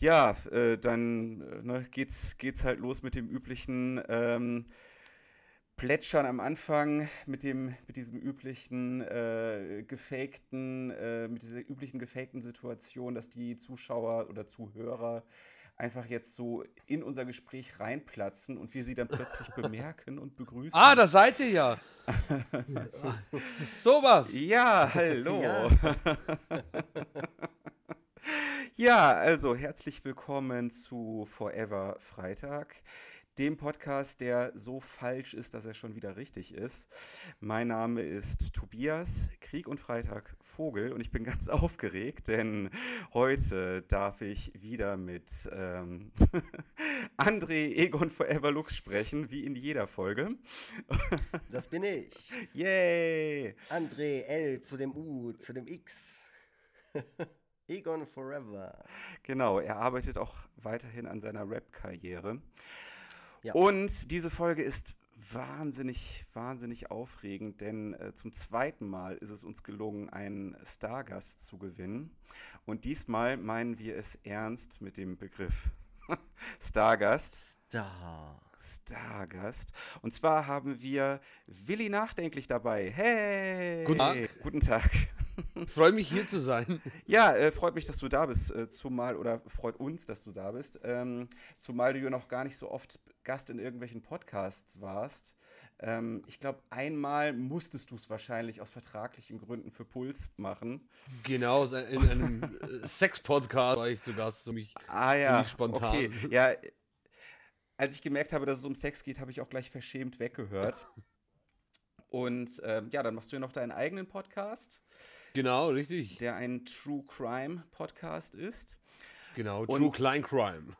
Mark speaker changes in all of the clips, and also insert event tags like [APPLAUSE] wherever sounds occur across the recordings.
Speaker 1: Ja, äh, dann äh, ne, geht's, geht's halt los mit dem üblichen ähm, Plätschern am Anfang, mit dem, mit diesem üblichen äh, gefakten, äh, mit dieser üblichen gefakten Situation, dass die Zuschauer oder Zuhörer einfach jetzt so in unser Gespräch reinplatzen und wir sie dann plötzlich [LAUGHS] bemerken und begrüßen.
Speaker 2: Ah, da seid ihr ja. [LAUGHS] Sowas.
Speaker 1: Ja, hallo. Ja. [LAUGHS] Ja, also herzlich willkommen zu Forever Freitag, dem Podcast, der so falsch ist, dass er schon wieder richtig ist. Mein Name ist Tobias Krieg und Freitag Vogel und ich bin ganz [LAUGHS] aufgeregt, denn heute darf ich wieder mit ähm, [LAUGHS] André Egon Forever Lux sprechen, wie in jeder Folge. [LAUGHS]
Speaker 3: Das bin ich.
Speaker 1: Yay!
Speaker 3: André L zu dem U, zu dem X. Egon Forever.
Speaker 1: Genau, er arbeitet auch weiterhin an seiner Rap-Karriere. Ja. Und diese Folge ist wahnsinnig, wahnsinnig aufregend, denn äh, zum zweiten Mal ist es uns gelungen, einen Stargast zu gewinnen. Und diesmal meinen wir es ernst mit dem Begriff [LAUGHS] Stargast.
Speaker 3: Star.
Speaker 1: Stargast. Und zwar haben wir Willi Nachdenklich dabei. Hey!
Speaker 2: Guten Tag.
Speaker 1: Guten Tag.
Speaker 2: Freue mich hier zu sein.
Speaker 1: Ja, äh, freut mich, dass du da bist, äh, zumal, oder freut uns, dass du da bist, ähm, zumal du ja noch gar nicht so oft Gast in irgendwelchen Podcasts warst. Ähm, ich glaube, einmal musstest du es wahrscheinlich aus vertraglichen Gründen für Puls machen.
Speaker 2: Genau, in einem äh, Sex-Podcast war ich zu Gast, so mich
Speaker 1: ah, ja, spontan. Okay. Ja, als ich gemerkt habe, dass es um Sex geht, habe ich auch gleich verschämt weggehört. [LAUGHS] Und ähm, ja, dann machst du ja noch deinen eigenen Podcast.
Speaker 2: Genau, richtig.
Speaker 1: Der ein True Crime Podcast ist.
Speaker 2: Genau, und True Klein Crime.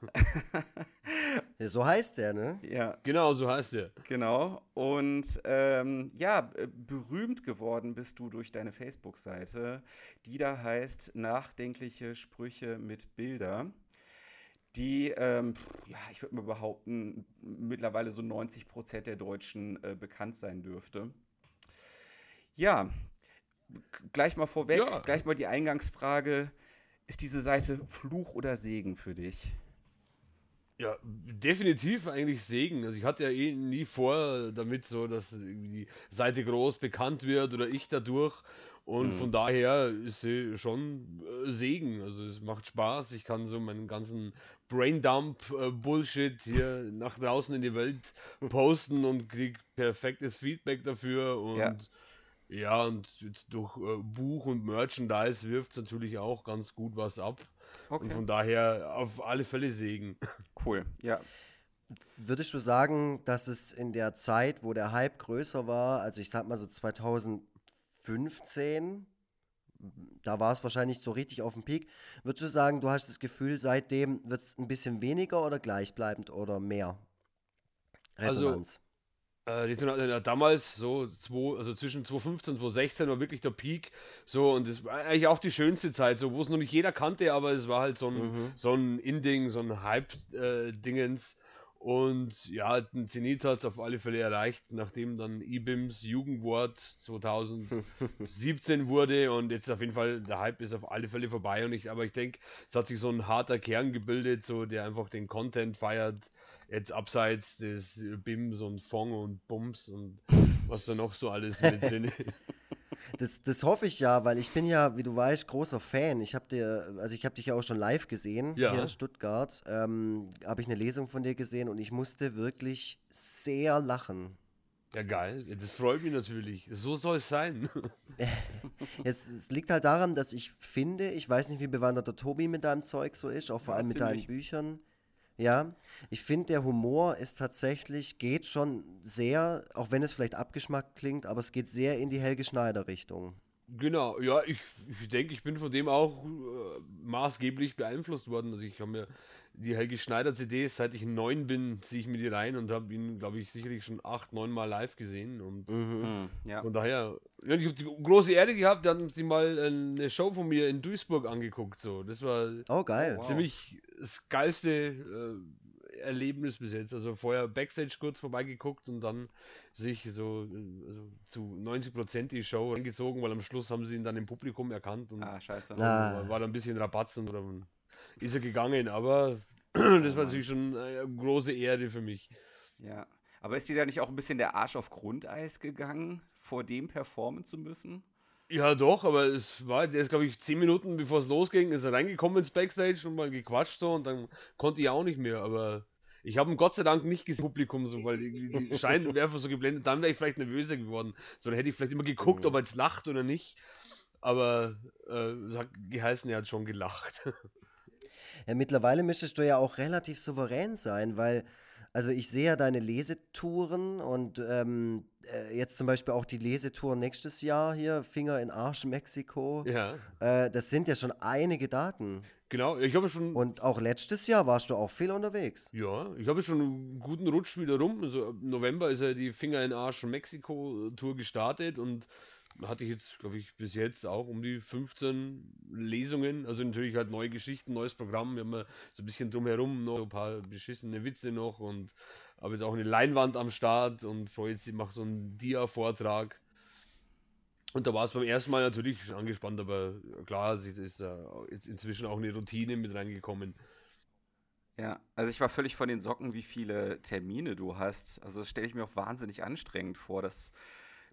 Speaker 3: ja, so heißt der, ne?
Speaker 1: Ja.
Speaker 2: Genau, so heißt der.
Speaker 1: Genau. Und ähm, ja, berühmt geworden bist du durch deine Facebook-Seite, die da heißt Nachdenkliche Sprüche mit Bilder. Die, ähm, ja, ich würde mal behaupten, mittlerweile so 90 Prozent der Deutschen äh, bekannt sein dürfte. Ja, gleich mal vorweg, ja. gleich mal die Eingangsfrage. Ist diese Seite Fluch oder Segen für dich?
Speaker 2: Ja, definitiv eigentlich Segen. Also ich hatte ja eh nie vor damit so, dass die Seite groß bekannt wird oder ich dadurch. Und mhm. von daher ist sie schon äh, Segen. Also es macht Spaß. Ich kann so meinen ganzen Braindump-Bullshit äh, hier nach draußen in die Welt posten und krieg perfektes Feedback dafür. Und ja. Ja, und durch äh, Buch und Merchandise wirft es natürlich auch ganz gut was ab. Okay. Und von daher auf alle Fälle Segen.
Speaker 1: Cool, ja.
Speaker 3: Würdest du sagen, dass es in der Zeit, wo der Hype größer war, also ich sag mal so 2015, da war es wahrscheinlich so richtig auf dem Peak, würdest du sagen, du hast das Gefühl, seitdem wird es ein bisschen weniger oder gleichbleibend oder mehr
Speaker 2: also Resonanz? Also äh, die sind äh, damals so zwei, also zwischen 2015 und 2016 war wirklich der Peak. So, und das war eigentlich auch die schönste Zeit, so, wo es noch nicht jeder kannte, aber es war halt so ein, mhm. so ein In-Ding, so ein Hype-Dingens. Äh, und ja, den Zenit hat es auf alle Fälle erreicht, nachdem dann IBIMS Jugendwort 2017 wurde und jetzt auf jeden Fall, der Hype ist auf alle Fälle vorbei und ich, aber ich denke, es hat sich so ein harter Kern gebildet, so der einfach den Content feiert, jetzt abseits des Bims und Fong und Bums und was da noch so alles [LAUGHS] mit drin ist.
Speaker 3: Das, das hoffe ich ja, weil ich bin ja, wie du weißt, großer Fan. Ich habe dir, also ich habe dich ja auch schon live gesehen ja. hier in Stuttgart. Ähm, habe ich eine Lesung von dir gesehen und ich musste wirklich sehr lachen.
Speaker 2: Ja, geil. Das freut mich natürlich. So soll es sein. [LAUGHS]
Speaker 3: es, es, liegt halt daran, dass ich finde, ich weiß nicht, wie bewandert der Tobi mit deinem Zeug so ist, auch vor ja, allem mit deinen Büchern. Ja, ich finde, der Humor ist tatsächlich, geht schon sehr, auch wenn es vielleicht abgeschmackt klingt, aber es geht sehr in die Helge Schneider-Richtung.
Speaker 2: Genau, ja, ich, ich denke, ich bin von dem auch äh, maßgeblich beeinflusst worden. Also ich habe mir die Helge Schneider CDs, seit ich neun bin, ziehe ich mir die rein und habe ihn, glaube ich, sicherlich schon acht, neun Mal live gesehen. Und mhm. Hm, ja. von daher, ja, ich habe die große Ehre gehabt, da hatten sie mal eine Show von mir in Duisburg angeguckt. So. Das war
Speaker 3: oh, geil.
Speaker 2: ziemlich wow. das geilste äh, Erlebnis bis jetzt. Also vorher Backstage kurz vorbeigeguckt und dann sich so also zu 90 Prozent die Show eingezogen, weil am Schluss haben sie ihn dann im Publikum erkannt und
Speaker 1: ah, scheiße.
Speaker 2: War, war da ein bisschen Rabatzen oder ist er gegangen, aber das war natürlich schon eine große Ehre für mich.
Speaker 1: Ja, aber ist dir da nicht auch ein bisschen der Arsch auf Grundeis gegangen, vor dem performen zu müssen?
Speaker 2: Ja, doch, aber es war, der ist, glaube ich, zehn Minuten bevor es losging, ist er reingekommen ins Backstage und mal gequatscht so und dann konnte ich auch nicht mehr, aber ich habe ihn Gott sei Dank nicht gesehen, Publikum, so, weil die, die [LAUGHS] Scheinwerfer so geblendet, dann wäre ich vielleicht nervöser geworden. Sondern hätte ich vielleicht immer geguckt, ob er jetzt lacht oder nicht. Aber äh, es hat geheißen, er hat schon gelacht. [LAUGHS]
Speaker 3: Ja, mittlerweile müsstest du ja auch relativ souverän sein, weil also ich sehe ja deine Lesetouren und ähm, äh, jetzt zum Beispiel auch die Lesetour nächstes Jahr hier, Finger in Arsch Mexiko.
Speaker 2: Ja.
Speaker 3: Äh, das sind ja schon einige Daten.
Speaker 2: Genau, ich habe schon.
Speaker 3: Und auch letztes Jahr warst du auch viel unterwegs.
Speaker 2: Ja, ich habe schon einen guten Rutsch wieder rum. Also November ist ja die Finger in Arsch Mexiko Tour gestartet und hatte ich jetzt, glaube ich, bis jetzt auch um die 15 Lesungen. Also natürlich halt neue Geschichten, neues Programm. Wir haben so ein bisschen drumherum noch ein paar beschissene Witze noch und habe jetzt auch eine Leinwand am Start und freue jetzt, ich mache so einen Dia-Vortrag. Und da war es beim ersten Mal natürlich angespannt, aber klar, es ist jetzt inzwischen auch eine Routine mit reingekommen.
Speaker 1: Ja, also ich war völlig von den Socken, wie viele Termine du hast. Also das stelle ich mir auch wahnsinnig anstrengend vor, dass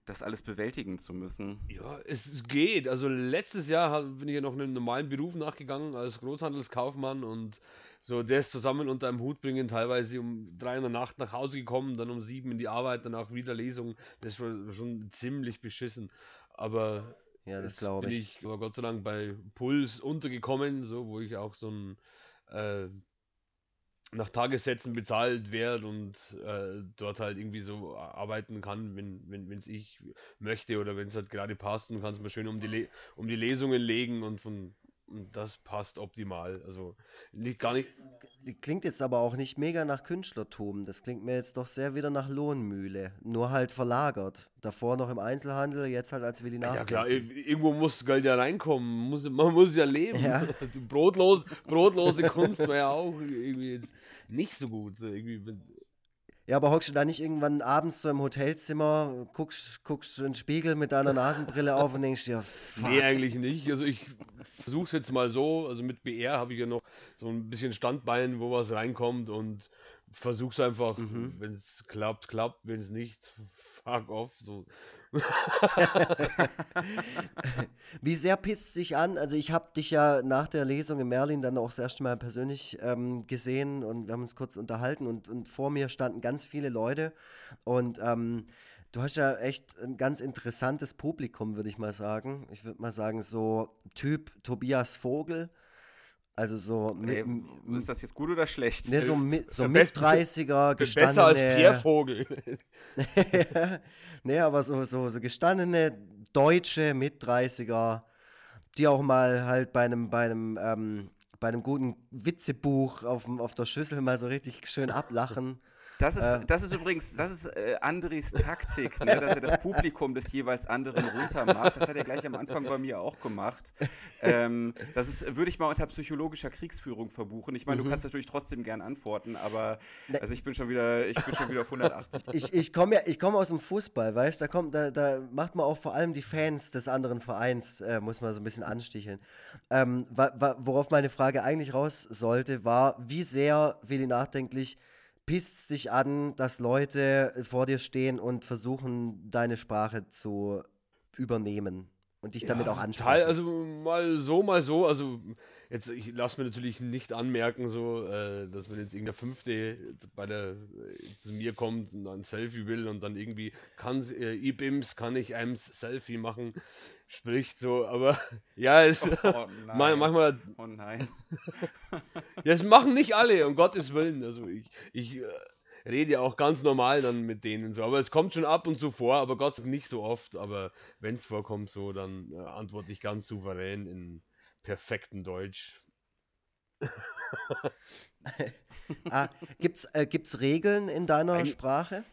Speaker 1: das alles bewältigen zu müssen.
Speaker 2: Ja, es geht. Also letztes Jahr bin ich ja noch einem normalen Beruf nachgegangen als Großhandelskaufmann und so das zusammen unter einem Hut bringen, teilweise um drei in der Nacht nach Hause gekommen, dann um sieben in die Arbeit, danach wieder Lesung. Das war schon ziemlich beschissen. Aber
Speaker 3: ja, das glaube
Speaker 2: ich. Bin ich aber Gott sei Dank bei Puls untergekommen, so wo ich auch so ein äh, nach Tagessätzen bezahlt werde und äh, dort halt irgendwie so arbeiten kann, wenn wenn es ich möchte oder wenn es halt gerade passt. Und kann es mir schön um die Le um die Lesungen legen und von das passt optimal. Also nicht gar nicht.
Speaker 3: Klingt jetzt aber auch nicht mega nach Künstlertum. Das klingt mir jetzt doch sehr wieder nach Lohnmühle. Nur halt verlagert. Davor noch im Einzelhandel, jetzt halt als Willi
Speaker 2: Ja klar, irgendwo muss Geld ja reinkommen. Muss, man muss ja leben. Ja. [LAUGHS] Also brotlos, brotlose Kunst wäre ja auch irgendwie jetzt nicht so gut. So irgendwie
Speaker 3: ja, aber hockst du da nicht irgendwann abends so im Hotelzimmer, guckst, guckst in den Spiegel mit deiner Nasenbrille auf und denkst dir, [LAUGHS] fuck.
Speaker 2: Nee, eigentlich nicht. Also ich versuch's jetzt mal so, also mit BR habe ich ja noch so ein bisschen Standbein, wo was reinkommt und versuch's einfach, mhm. wenn es klappt, klappt, wenn es nicht, fuck off. So
Speaker 3: Wie sehr pisst sich an? Also ich habe dich ja nach der Lesung in Merlin dann auch das erste Mal persönlich ähm, gesehen und wir haben uns kurz unterhalten und, und vor mir standen ganz viele Leute und ähm, du hast ja echt ein ganz interessantes Publikum, würde ich mal sagen. Ich würde mal sagen, so Typ Tobias Vogel. Also so.
Speaker 1: Mit, Ey, ist das jetzt gut oder schlecht?
Speaker 3: Ne, so, mit, so mit 30er
Speaker 2: gestandene. Besser als Pierre Vogel. [LAUGHS]
Speaker 3: ne, aber so, so, so gestandene deutsche mit 30er, die auch mal halt bei einem, bei einem, ähm, bei einem guten Witzebuch auf, auf der Schüssel mal so richtig schön ablachen.
Speaker 1: Das ist, äh. das ist übrigens, das ist äh, Andres Taktik, ne, dass er das Publikum des jeweils anderen runtermacht. Das hat er gleich am Anfang bei mir auch gemacht. Ähm, das ist, würde ich mal unter psychologischer Kriegsführung verbuchen. Ich meine, mhm. du kannst natürlich trotzdem gern antworten, aber ne. also ich bin schon wieder, ich bin schon wieder auf 180.
Speaker 3: Ich, ich komme ja, ich komme aus dem Fußball, weißt da kommt, da, da macht man auch vor allem die Fans des anderen Vereins, äh, muss man so ein bisschen ansticheln. Ähm, wa, wa, worauf meine Frage eigentlich raus sollte, war, wie sehr, Willi nachdenklich, pisst dich an, dass Leute vor dir stehen und versuchen, deine Sprache zu übernehmen und dich ja, damit auch ansprechen.
Speaker 2: also mal so, mal so. Also jetzt, ich lasse mir natürlich nicht anmerken, so, äh, dass wenn jetzt irgendein Fünfte bei der äh, zu mir kommt und ein Selfie will und dann irgendwie kann äh, IBIMS kann ich einem Selfie machen spricht, so, aber [LAUGHS] ja, es, oh, [LAUGHS] oh manchmal.
Speaker 1: Oh nein. [LAUGHS]
Speaker 2: das machen nicht alle, um Gottes Willen. Also ich, ich äh, rede ja auch ganz normal dann mit denen so, aber es kommt schon ab und zu vor, aber Gott sei Dank nicht so oft, aber wenn es vorkommt, so, dann äh, antworte ich ganz souverän in perfektem Deutsch.
Speaker 3: ah, gibt's, äh, gibt's Regeln in deiner Ein, Sprache?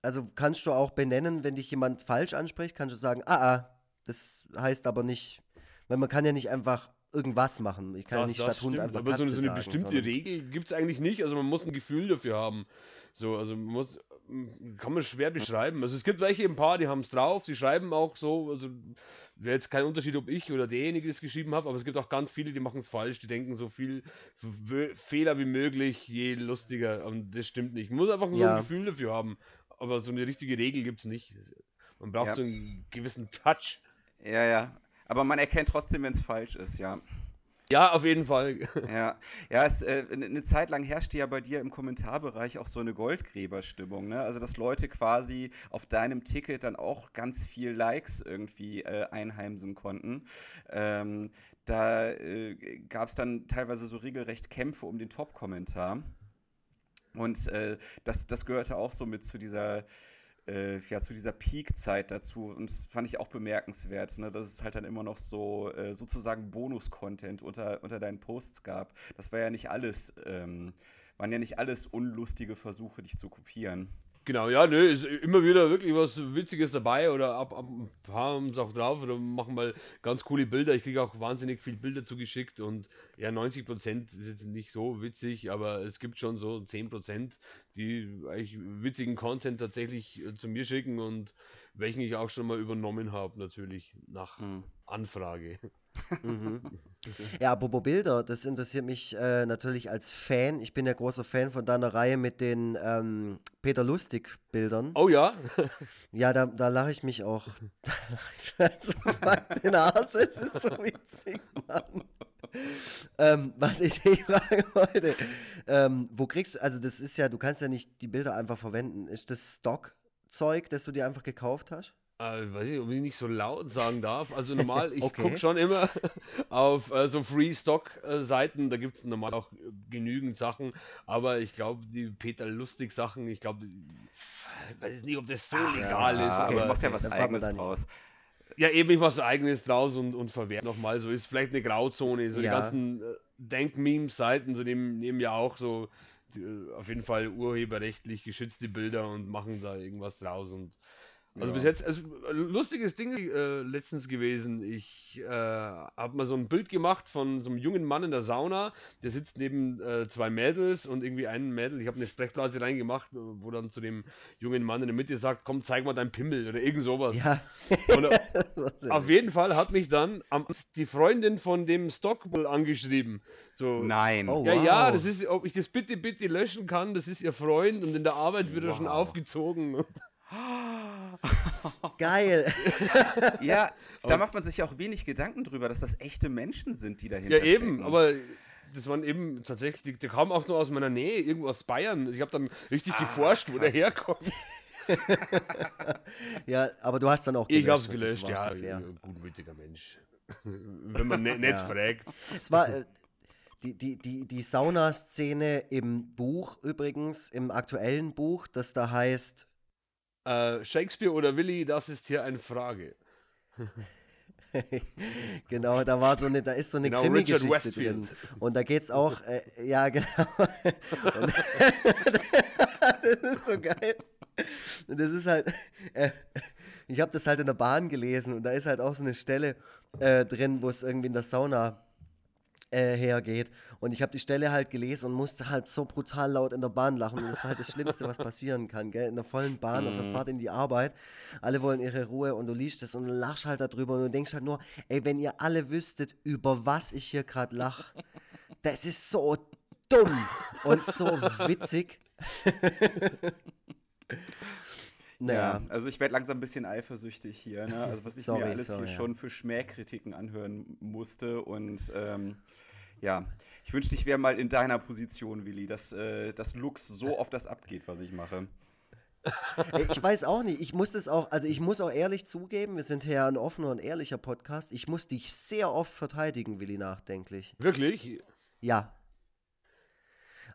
Speaker 3: Also kannst du auch benennen, wenn dich jemand falsch anspricht, kannst du sagen, ah, ah, das heißt aber nicht, weil man kann ja nicht einfach irgendwas machen. Ich kann das, ja nicht statt Hund einfach
Speaker 2: Aber
Speaker 3: Katze
Speaker 2: so, so eine sagen, bestimmte Regel gibt es eigentlich nicht. Also man muss ein Gefühl dafür haben. So, also man muss, kann man schwer beschreiben. Also es gibt welche ein paar, die haben es drauf, die schreiben auch so, also wäre jetzt kein Unterschied, ob ich oder derjenige das geschrieben habe, aber es gibt auch ganz viele, die machen es falsch, die denken so viel Fehler wie möglich, je lustiger. Und das stimmt nicht. Man muss einfach so ein Gefühl dafür haben. Aber so eine richtige Regel gibt es nicht. Man braucht ja. so einen gewissen Touch.
Speaker 1: Ja, ja. Aber man erkennt trotzdem, wenn es falsch ist, ja.
Speaker 2: Ja, auf jeden Fall. [LAUGHS]
Speaker 1: Ja, ja es, äh, eine Zeit lang herrschte ja bei dir im Kommentarbereich auch so eine Goldgräberstimmung, ne? Also, dass Leute quasi auf deinem Ticket dann auch ganz viel Likes irgendwie äh, einheimsen konnten. Ähm, da äh, gab es dann teilweise so regelrecht Kämpfe um den Top-Kommentar. Und äh, das, das gehörte auch so mit zu dieser äh, ja, zu dieser Peak-Zeit dazu. Und das fand ich auch bemerkenswert, ne, dass es halt dann immer noch so äh, sozusagen Bonus-Content unter, unter deinen Posts gab. Das war ja nicht alles, ähm, waren ja nicht alles unlustige Versuche, dich zu kopieren.
Speaker 2: Genau, ja, nö, ist immer wieder wirklich was Witziges dabei oder ab, ab ein paar haben es auch drauf oder machen mal ganz coole Bilder. Ich kriege auch wahnsinnig viele Bilder zugeschickt und ja, 90% ist jetzt nicht so witzig, aber es gibt schon so 10%, die eigentlich witzigen Content tatsächlich äh, zu mir schicken und welchen ich auch schon mal übernommen habe, natürlich nach hm. Anfrage.
Speaker 3: Mhm. [LAUGHS] Ja, apropos Bilder, das interessiert mich äh, natürlich als Fan. Ich bin ja großer Fan von deiner Reihe mit den ähm, Peter Lustig-Bildern.
Speaker 2: Oh ja? [LAUGHS]
Speaker 3: Ja, da, da lache ich mich auch. [LAUGHS] den Arsch, es ist so witzig, Mann. ähm, was ich dich fragen wollte, ähm, wo kriegst du, also das ist ja, du kannst ja nicht die Bilder einfach verwenden. Ist das Stock-Zeug, das du dir einfach gekauft hast?
Speaker 2: Äh, weiß ich, ob ich nicht so laut sagen darf. Also normal, [LAUGHS] ich okay. gucke schon immer [LAUGHS] auf äh, so Free-Stock-Seiten. Da gibt es normal auch genügend Sachen. Aber ich glaube, die Peter Lustig-Sachen, ich glaube, ich weiß nicht, ob das so Ach, legal ja, ist. Okay, aber
Speaker 1: du machst ja was Eigenes draus.
Speaker 2: Ja, eben, ich mache was Eigenes draus und, und verwehrt nochmal. So ist vielleicht eine Grauzone. So ja. die ganzen äh, Denk-Meme-Seiten, so nehmen, nehmen ja auch so die, äh, auf jeden Fall urheberrechtlich geschützte Bilder und machen da irgendwas draus und also ja. bis jetzt, also lustiges Ding äh, letztens gewesen. Ich äh, habe mal so ein Bild gemacht von so einem jungen Mann in der Sauna, der sitzt neben äh, zwei Mädels und irgendwie einen Mädel, ich habe eine Sprechblase reingemacht, wo dann zu dem jungen Mann in der Mitte sagt, komm, zeig mal dein Pimmel oder irgend sowas. Ja. Und äh, [LAUGHS] auf jeden Fall hat mich dann am, die Freundin von dem Stockbull angeschrieben. So,
Speaker 1: Nein.
Speaker 2: Oh, ja, wow. ja, das ist, ob ich das bitte, bitte löschen kann, das ist ihr Freund und in der Arbeit wird wow. er schon aufgezogen. [GASPS]
Speaker 3: Geil. [LAUGHS]
Speaker 1: ja, da macht man sich ja auch wenig Gedanken drüber, dass das echte Menschen sind, die dahinter
Speaker 2: Ja, eben, stecken. aber das waren eben tatsächlich, der kam auch nur aus meiner Nähe, irgendwo aus Bayern. Ich habe dann richtig ah, geforscht, wo der herkommt. [LAUGHS]
Speaker 3: ja, aber du hast dann auch
Speaker 2: gelöscht. Ich hab's gelöscht, ja. Ein gutmütiger Mensch. [LAUGHS] Wenn man ne, nicht ja. fragt.
Speaker 3: Es war. Äh, die, die, die, die Saunaszene im Buch übrigens, im aktuellen Buch, das da heißt
Speaker 2: äh, Shakespeare oder Willi, das ist hier eine Frage. [LAUGHS]
Speaker 3: genau, da war so eine, da ist so eine genau, Krimi-Geschichte drin. Und da geht's auch, äh, ja genau. [LAUGHS] Und, [LAUGHS] das ist so geil. Und das ist halt, äh, ich habe das halt in der Bahn gelesen und da ist halt auch so eine Stelle äh, drin, wo es irgendwie in der Sauna äh, hergeht. Und ich habe die Stelle halt gelesen und musste halt so brutal laut in der Bahn lachen. Und das ist halt das Schlimmste, was passieren kann, gell? In der vollen Bahn, mm. auf der mhm. Fahrt in die Arbeit. Alle wollen ihre Ruhe und du liest es und lachst halt darüber und du denkst halt nur, ey, wenn ihr alle wüsstet, über was ich hier gerade lache. Das ist so dumm und so witzig. [LAUGHS]
Speaker 1: Naja. Ja, also ich werde langsam ein bisschen eifersüchtig hier, ne? Also was ich sorry, mir alles sorry, hier ja. schon für Schmähkritiken anhören musste und ähm, ja, ich wünschte, ich wäre mal in deiner Position, Willi, dass, äh, dass Lux so auf das abgeht, was ich mache.
Speaker 3: Ich weiß auch nicht. Ich muss das auch, also ich muss auch ehrlich zugeben, wir sind ja ein offener und ehrlicher Podcast. Ich muss dich sehr oft verteidigen, Willi, nachdenklich.
Speaker 2: Wirklich?
Speaker 3: Ja.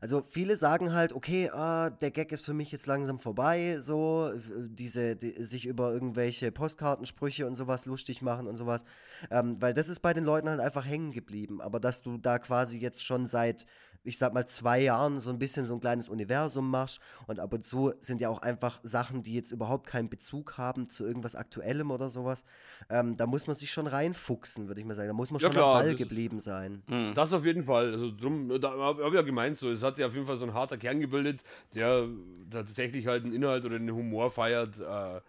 Speaker 3: Also viele sagen halt, okay, ah, der Gag ist für mich jetzt langsam vorbei, so diese die, sich über irgendwelche Postkartensprüche und sowas lustig machen und sowas, ähm, weil das ist bei den Leuten halt einfach hängen geblieben. Aber dass du da quasi jetzt schon seit ich sag mal, zwei Jahren so ein bisschen so ein kleines Universum machst und ab und zu sind ja auch einfach Sachen, die jetzt überhaupt keinen Bezug haben zu irgendwas Aktuellem oder sowas. Ähm, da muss man sich schon reinfuchsen, würde ich mal sagen. Da muss man ja, schon klar, am Ball geblieben sein.
Speaker 2: Mhm. Das auf jeden Fall. Also drum, da habe ich ja gemeint, so, es hat sich auf jeden Fall so ein harter Kern gebildet, der tatsächlich halt einen Inhalt oder einen Humor feiert, äh,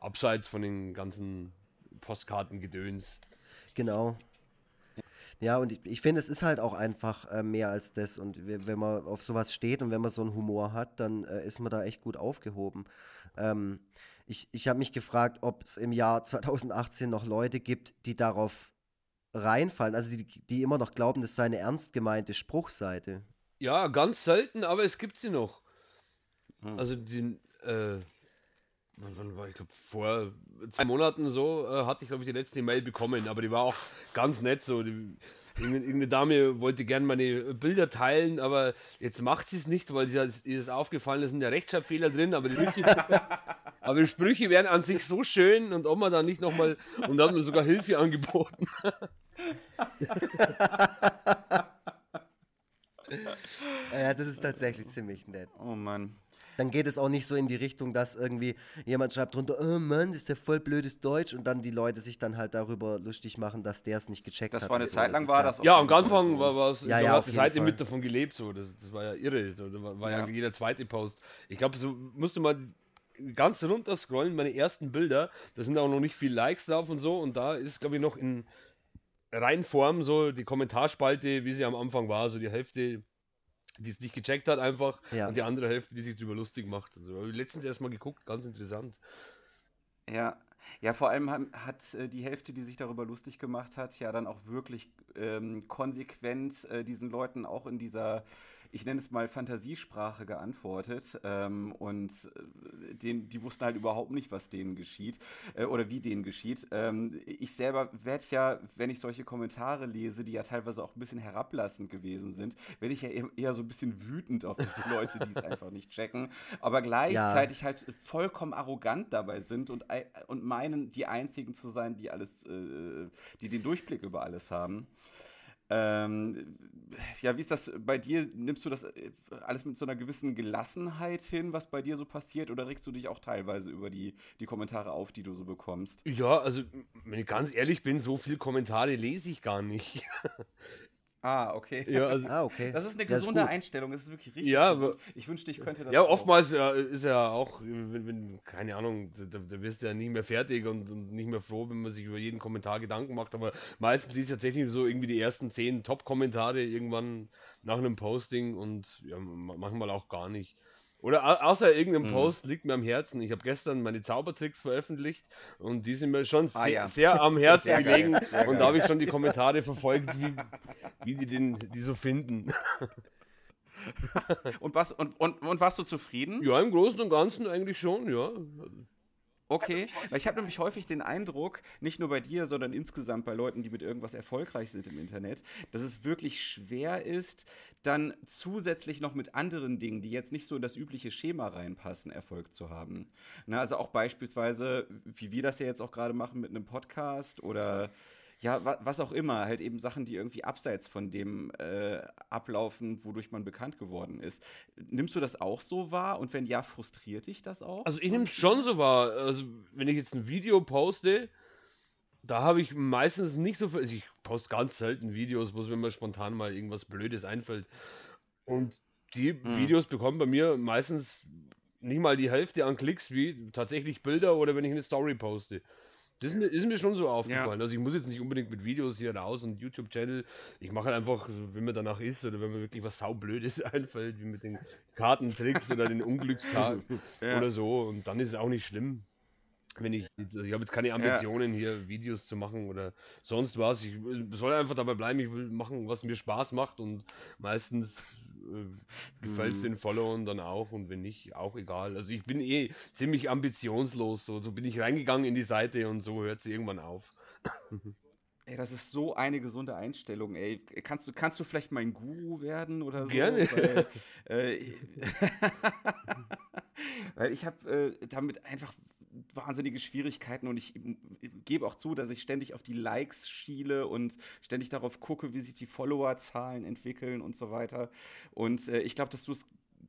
Speaker 2: abseits von den ganzen Postkartengedöns.
Speaker 3: Genau. Ja, und ich, ich finde, es ist halt auch einfach äh, mehr als das. Und wenn man auf sowas steht und wenn man so einen Humor hat, dann äh, ist man da echt gut aufgehoben. Ähm, ich ich habe mich gefragt, ob es im Jahr 2018 noch Leute gibt, die darauf reinfallen, also die, die immer noch glauben, das sei eine ernst gemeinte Spruchseite.
Speaker 2: Ja, ganz selten, aber es gibt sie noch. Hm. Also die, äh, wann war ich glaube vor zwei Monaten so äh, hatte ich glaube ich die letzte E-Mail bekommen, aber die war auch ganz nett so. Die, irgendeine Dame wollte gerne meine Bilder teilen, aber jetzt macht sie es nicht, weil sie ihr ist aufgefallen, da sind ja Rechtschreibfehler drin, aber die, Sprüche, [LAUGHS] aber die Sprüche wären an sich so schön und ob man da nicht nochmal und da hat mir sogar Hilfe angeboten. [LAUGHS]
Speaker 3: ja, das ist tatsächlich ziemlich nett.
Speaker 1: Oh Mann
Speaker 3: dann geht es auch nicht so in die Richtung, dass irgendwie jemand schreibt drunter, oh Mann, das ist ja voll blödes Deutsch und dann die Leute sich dann halt darüber lustig machen, dass der es nicht gecheckt
Speaker 1: das
Speaker 3: hat.
Speaker 1: Das war eine Zeit lang war das
Speaker 2: Ja, am Anfang war es, ja, ja, hat die Seite mit davon gelebt, so. Das, das war ja irre. So. Da war, war ja. ja. jeder zweite Post. Ich glaube, so musste man ganz runter scrollen, meine ersten Bilder, da sind auch noch nicht viel Likes drauf und so und da ist, glaube ich, noch in Reinform so die Kommentarspalte, wie sie am Anfang war, so die Hälfte die es nicht gecheckt hat einfach ja. und die andere Hälfte, die sich drüber lustig macht. Also, habe ich letztens erst mal geguckt, ganz interessant.
Speaker 1: Ja, ja, vor allem hat äh, die Hälfte, die sich darüber lustig gemacht hat, ja dann auch wirklich ähm, konsequent äh, diesen Leuten auch in dieser ich nenne es mal Fantasiesprache geantwortet ähm, und äh, den, die wussten halt überhaupt nicht, was denen geschieht äh, oder wie denen geschieht. Ähm, ich selber werde ja, wenn ich solche Kommentare lese, die ja teilweise auch ein bisschen herablassend gewesen sind, werde ich ja eher so ein bisschen wütend auf diese Leute, die es [LAUGHS] einfach nicht checken, aber gleichzeitig ja. halt vollkommen arrogant dabei sind und, und meinen, die einzigen zu sein, die alles, äh, die den Durchblick über alles haben. Ähm, ja, wie ist das bei dir? Nimmst du das äh, alles mit so einer gewissen Gelassenheit hin, was bei dir so passiert, oder regst du dich auch teilweise über die, die Kommentare auf, die du so bekommst?
Speaker 2: Ja, also, wenn ich ganz ehrlich bin, so viele Kommentare lese ich gar nicht. [LAUGHS]
Speaker 1: Ah, okay.
Speaker 2: Ja, also, [LAUGHS]
Speaker 1: ah, okay. Das ist eine gesunde ist Einstellung, das ist wirklich richtig
Speaker 2: ja,
Speaker 1: gesund. Ich wünschte, ich könnte das
Speaker 2: Ja, auch. oftmals ja, ist ja auch, wenn, wenn, keine Ahnung, da, da wirst du ja nicht mehr fertig und, und, nicht mehr froh, wenn man sich über jeden Kommentar Gedanken macht, aber meistens ist es tatsächlich so irgendwie die ersten zehn Top-Kommentare irgendwann nach einem Posting und ja, manchmal auch gar nicht. Oder außer irgendeinem mhm. Post liegt mir am Herzen. Ich habe gestern meine Zaubertricks veröffentlicht und die sind mir schon ah, sehr, ja. sehr, am [LAUGHS] Herzen sehr gelegen. Sehr und da habe ich schon die Kommentare verfolgt, wie, wie die den, die so finden. [LAUGHS]
Speaker 1: und, was, und, und, und warst du zufrieden?
Speaker 2: Ja, im Großen und Ganzen eigentlich schon, ja.
Speaker 1: Okay, weil ich habe nämlich häufig den Eindruck, nicht nur bei dir, sondern insgesamt bei Leuten, die mit irgendwas erfolgreich sind im Internet, dass es wirklich schwer ist, dann zusätzlich noch mit anderen Dingen, die jetzt nicht so in das übliche Schema reinpassen, Erfolg zu haben. Na, also auch beispielsweise, wie wir das ja jetzt auch gerade machen mit einem Podcast oder ja, was auch immer, halt eben Sachen, die irgendwie abseits von dem äh, ablaufen, wodurch man bekannt geworden ist. Nimmst du das auch so wahr? Und wenn ja, frustriert dich das auch?
Speaker 2: Also ich nehme es schon so wahr. Also wenn ich jetzt ein Video poste, da habe ich meistens nicht so viel. Also ich poste ganz selten Videos, wo es mir spontan mal irgendwas Blödes einfällt. Und die hm. Videos bekommen bei mir meistens nicht mal die Hälfte an Klicks wie tatsächlich Bilder oder wenn ich eine Story poste. Das ist mir, ist mir schon so aufgefallen. Ja. Also ich muss jetzt nicht unbedingt mit Videos hier raus und YouTube-Channel. Ich mache halt einfach, wenn mir danach ist oder wenn mir wirklich was saublödes [LAUGHS] einfällt, wie mit den Kartentricks oder den Unglückstag [LAUGHS] ja. oder so. Und dann ist es auch nicht schlimm. Wenn ich, jetzt, also ich habe jetzt keine Ambitionen ja. hier Videos zu machen oder sonst was. Ich soll einfach dabei bleiben, ich will machen, was mir Spaß macht und meistens äh, gefällt es mhm. den Followern dann auch und wenn nicht, auch egal. Also ich bin eh ziemlich ambitionslos, so, so bin ich reingegangen in die Seite und so hört sie irgendwann auf.
Speaker 1: Ey, das ist so eine gesunde Einstellung, ey. Kannst du, kannst du vielleicht mein Guru werden oder so?
Speaker 2: Gerne.
Speaker 1: Weil, äh, [LAUGHS] weil ich habe äh, damit einfach wahnsinnige Schwierigkeiten und ich gebe auch zu, dass ich ständig auf die Likes schiele und ständig darauf gucke, wie sich die Followerzahlen entwickeln und so weiter. Und äh, ich glaube, dass du es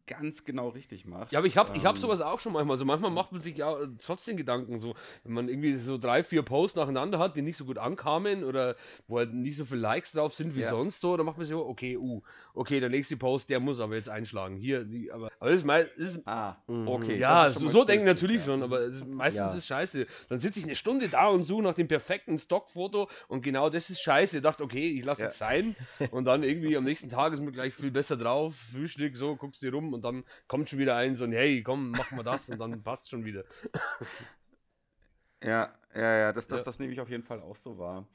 Speaker 1: ganz genau richtig machst.
Speaker 2: Ja, aber ich habe ähm, ich hab sowas auch schon manchmal. Also manchmal macht man sich ja trotzdem Gedanken, so, wenn man irgendwie so drei, vier Posts nacheinander hat, die nicht so gut ankamen oder wo halt nicht so viele Likes drauf sind wie ja. sonst so, dann macht man sich so, okay, uh, okay, der nächste Post, der muss aber jetzt einschlagen. Hier, die, aber, aber das ist mein. Das ist, ah, mhm. okay. Ja, so, so denken natürlich ja. schon, aber meistens ja. ist es scheiße. Dann sitze ich eine Stunde da und suche nach dem perfekten Stockfoto und genau das ist scheiße. Ich dachte, okay, ich lasse es sein und dann irgendwie am nächsten Tag ist mir gleich viel besser drauf, Frühstück, so, guckst du rum und dann kommt schon wieder ein, so ein, hey, komm, mach mal das und dann [LAUGHS] passt schon wieder.
Speaker 1: Ja, ja, ja, dass das, ja. das nehme ich auf jeden Fall auch so wahr.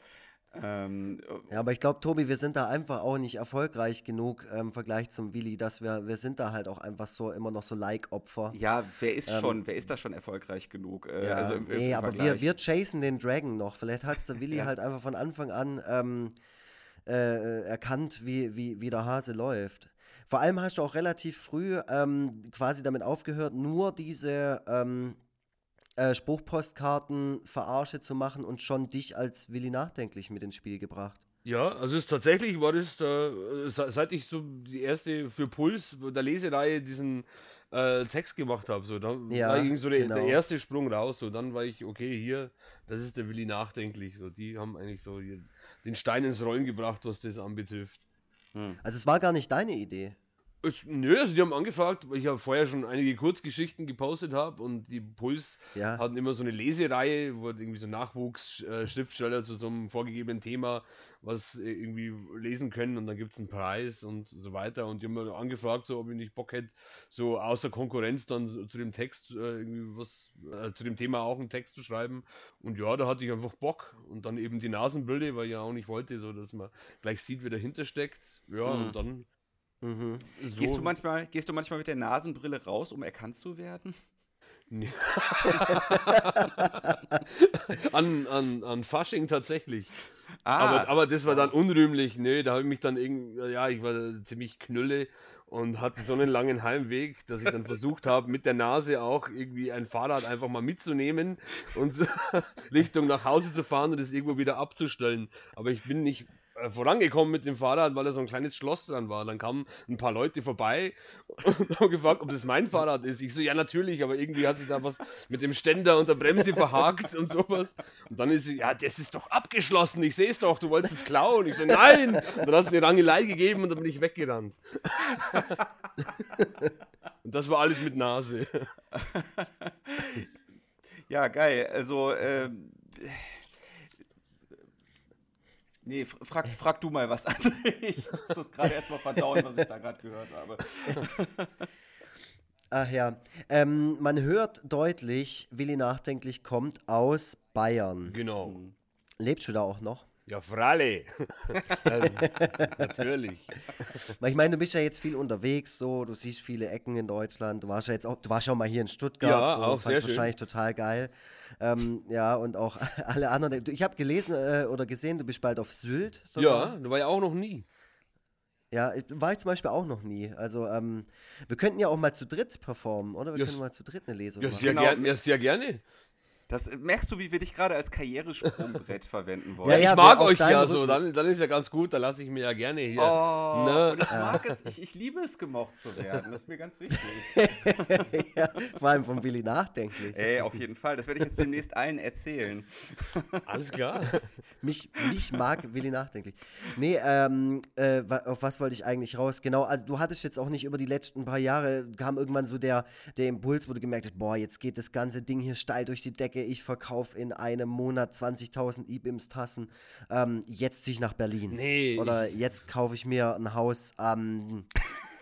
Speaker 3: Ähm, ja, aber ich glaube, Tobi, wir sind da einfach auch nicht erfolgreich genug im Vergleich zum Willi, dass wir, wir sind da halt auch einfach so immer noch so Like-Opfer.
Speaker 1: Ja, wer ist ähm, schon, wer ist da schon erfolgreich genug?
Speaker 3: Äh, ja, also im, im nee, aber wir, wir chasen den Dragon noch. Vielleicht hat es der [LAUGHS] Willi ja. halt einfach von Anfang an ähm, äh, erkannt, wie, wie, wie der Hase läuft. Vor allem hast du auch relativ früh ähm, quasi damit aufgehört, nur diese ähm, äh, Spruchpostkarten verarsche zu machen und schon dich als Willi nachdenklich mit ins Spiel gebracht.
Speaker 2: Ja, also es tatsächlich war das, äh, seit ich so die erste für Puls der Lesereihe diesen äh, Text gemacht habe, so dann ja, war irgendwie so der, genau. der, erste Sprung raus, so dann war ich, okay, hier, das ist der Willi nachdenklich, so die haben eigentlich so den Stein ins Rollen gebracht, was das anbetrifft.
Speaker 3: Hm. Also es war gar nicht deine Idee.
Speaker 2: Es, nö, also die haben angefragt, weil ich ja vorher schon einige Kurzgeschichten gepostet habe und die Puls ja. hatten immer so eine Lesereihe, wo halt irgendwie so Nachwuchsschriftsteller äh, zu so einem vorgegebenen Thema was irgendwie lesen können und dann gibt es einen Preis und so weiter. Und die haben mir angefragt, so, ob ich nicht Bock hätte, so außer Konkurrenz dann zu dem Text äh, irgendwie was, äh, zu dem Thema auch einen Text zu schreiben. Und ja, da hatte ich einfach Bock. Und dann eben die Nasenbrille, weil ich ja auch nicht wollte, so dass man gleich sieht, wer dahinter steckt. Ja, mhm. und dann
Speaker 1: Mhm. So. Gehst, du manchmal, gehst du manchmal mit der Nasenbrille raus, um erkannt zu werden? [LAUGHS]
Speaker 2: an, an, an Fasching tatsächlich. Ah, aber, aber das war dann unrühmlich. Nö, da habe ich mich dann irgendwie, ja, ich war ziemlich knülle und hatte so einen langen Heimweg, dass ich dann versucht habe, mit der Nase auch irgendwie ein Fahrrad einfach mal mitzunehmen und [LAUGHS] Richtung nach Hause zu fahren und es irgendwo wieder abzustellen. Aber ich bin nicht vorangekommen mit dem Fahrrad, weil da so ein kleines Schloss dran war. Dann kamen ein paar Leute vorbei [LAUGHS] und haben gefragt, ob das mein Fahrrad ist. Ich so, ja, natürlich, aber irgendwie hat sich da was mit dem Ständer und der Bremse verhakt und sowas. Und dann ist sie, ja, das ist doch abgeschlossen, ich sehe es doch, du wolltest es klauen. Ich so, nein! Und dann hat es eine Rangelei gegeben und dann bin ich weggerannt. [LAUGHS] und das war alles mit Nase. [LAUGHS]
Speaker 1: ja, geil. Also, ähm Nee, frag, frag du mal was, [LAUGHS] André. Ich muss das gerade erstmal verdauen, was ich da gerade gehört habe. [LAUGHS]
Speaker 3: Ach ja. Ähm, man hört deutlich, Willi Nachdenklich kommt aus Bayern.
Speaker 2: Genau.
Speaker 3: Lebst du da auch noch?
Speaker 2: Ja, Fralle. [LAUGHS] Natürlich.
Speaker 3: Ich meine, du bist ja jetzt viel unterwegs, so, du siehst viele Ecken in Deutschland. Du warst ja jetzt auch, du warst ja auch mal hier in Stuttgart. Ja, so, auch sehr schön. wahrscheinlich total geil. Ähm, ja, und auch [LAUGHS] alle anderen. Ich habe gelesen äh, oder gesehen, du bist bald auf Sylt.
Speaker 2: Sogar. Ja, du war ja auch noch nie.
Speaker 3: Ja, war ich zum Beispiel auch noch nie. Also, ähm, wir könnten ja auch mal zu dritt performen, oder? Wir
Speaker 2: ja,
Speaker 3: können mal zu dritt eine Lesung
Speaker 2: ja, machen. Sehr, genau. ja, sehr gerne.
Speaker 1: Das merkst du, wie wir dich gerade als Karrieresprungbrett [LAUGHS] verwenden wollen.
Speaker 2: Ja, ja ich mag euch ja so, dann, dann ist ja ganz gut, da lasse ich mir ja gerne hier.
Speaker 1: Oh, ne? ich mag es, ich, ich, liebe es, gemocht zu werden. Das ist mir ganz wichtig. [LAUGHS]
Speaker 3: ja, vor allem von Willi nachdenklich.
Speaker 1: Ey, auf jeden Fall. Das werde ich jetzt demnächst allen erzählen.
Speaker 2: Alles klar. [LAUGHS]
Speaker 3: mich, mich mag Willi nachdenklich. Nee, ähm, äh, auf was wollte ich eigentlich raus? Genau, also du hattest jetzt auch nicht über die letzten paar Jahre, kam irgendwann so der, der Impuls, wo du gemerkt hast, boah, jetzt geht das ganze Ding hier steil durch die Decke sage, ich verkaufe in einem Monat 20.000 E-Bims-Tassen, ähm, jetzt ziehe ich nach Berlin. Nee. Oder jetzt kaufe ich mir ein Haus am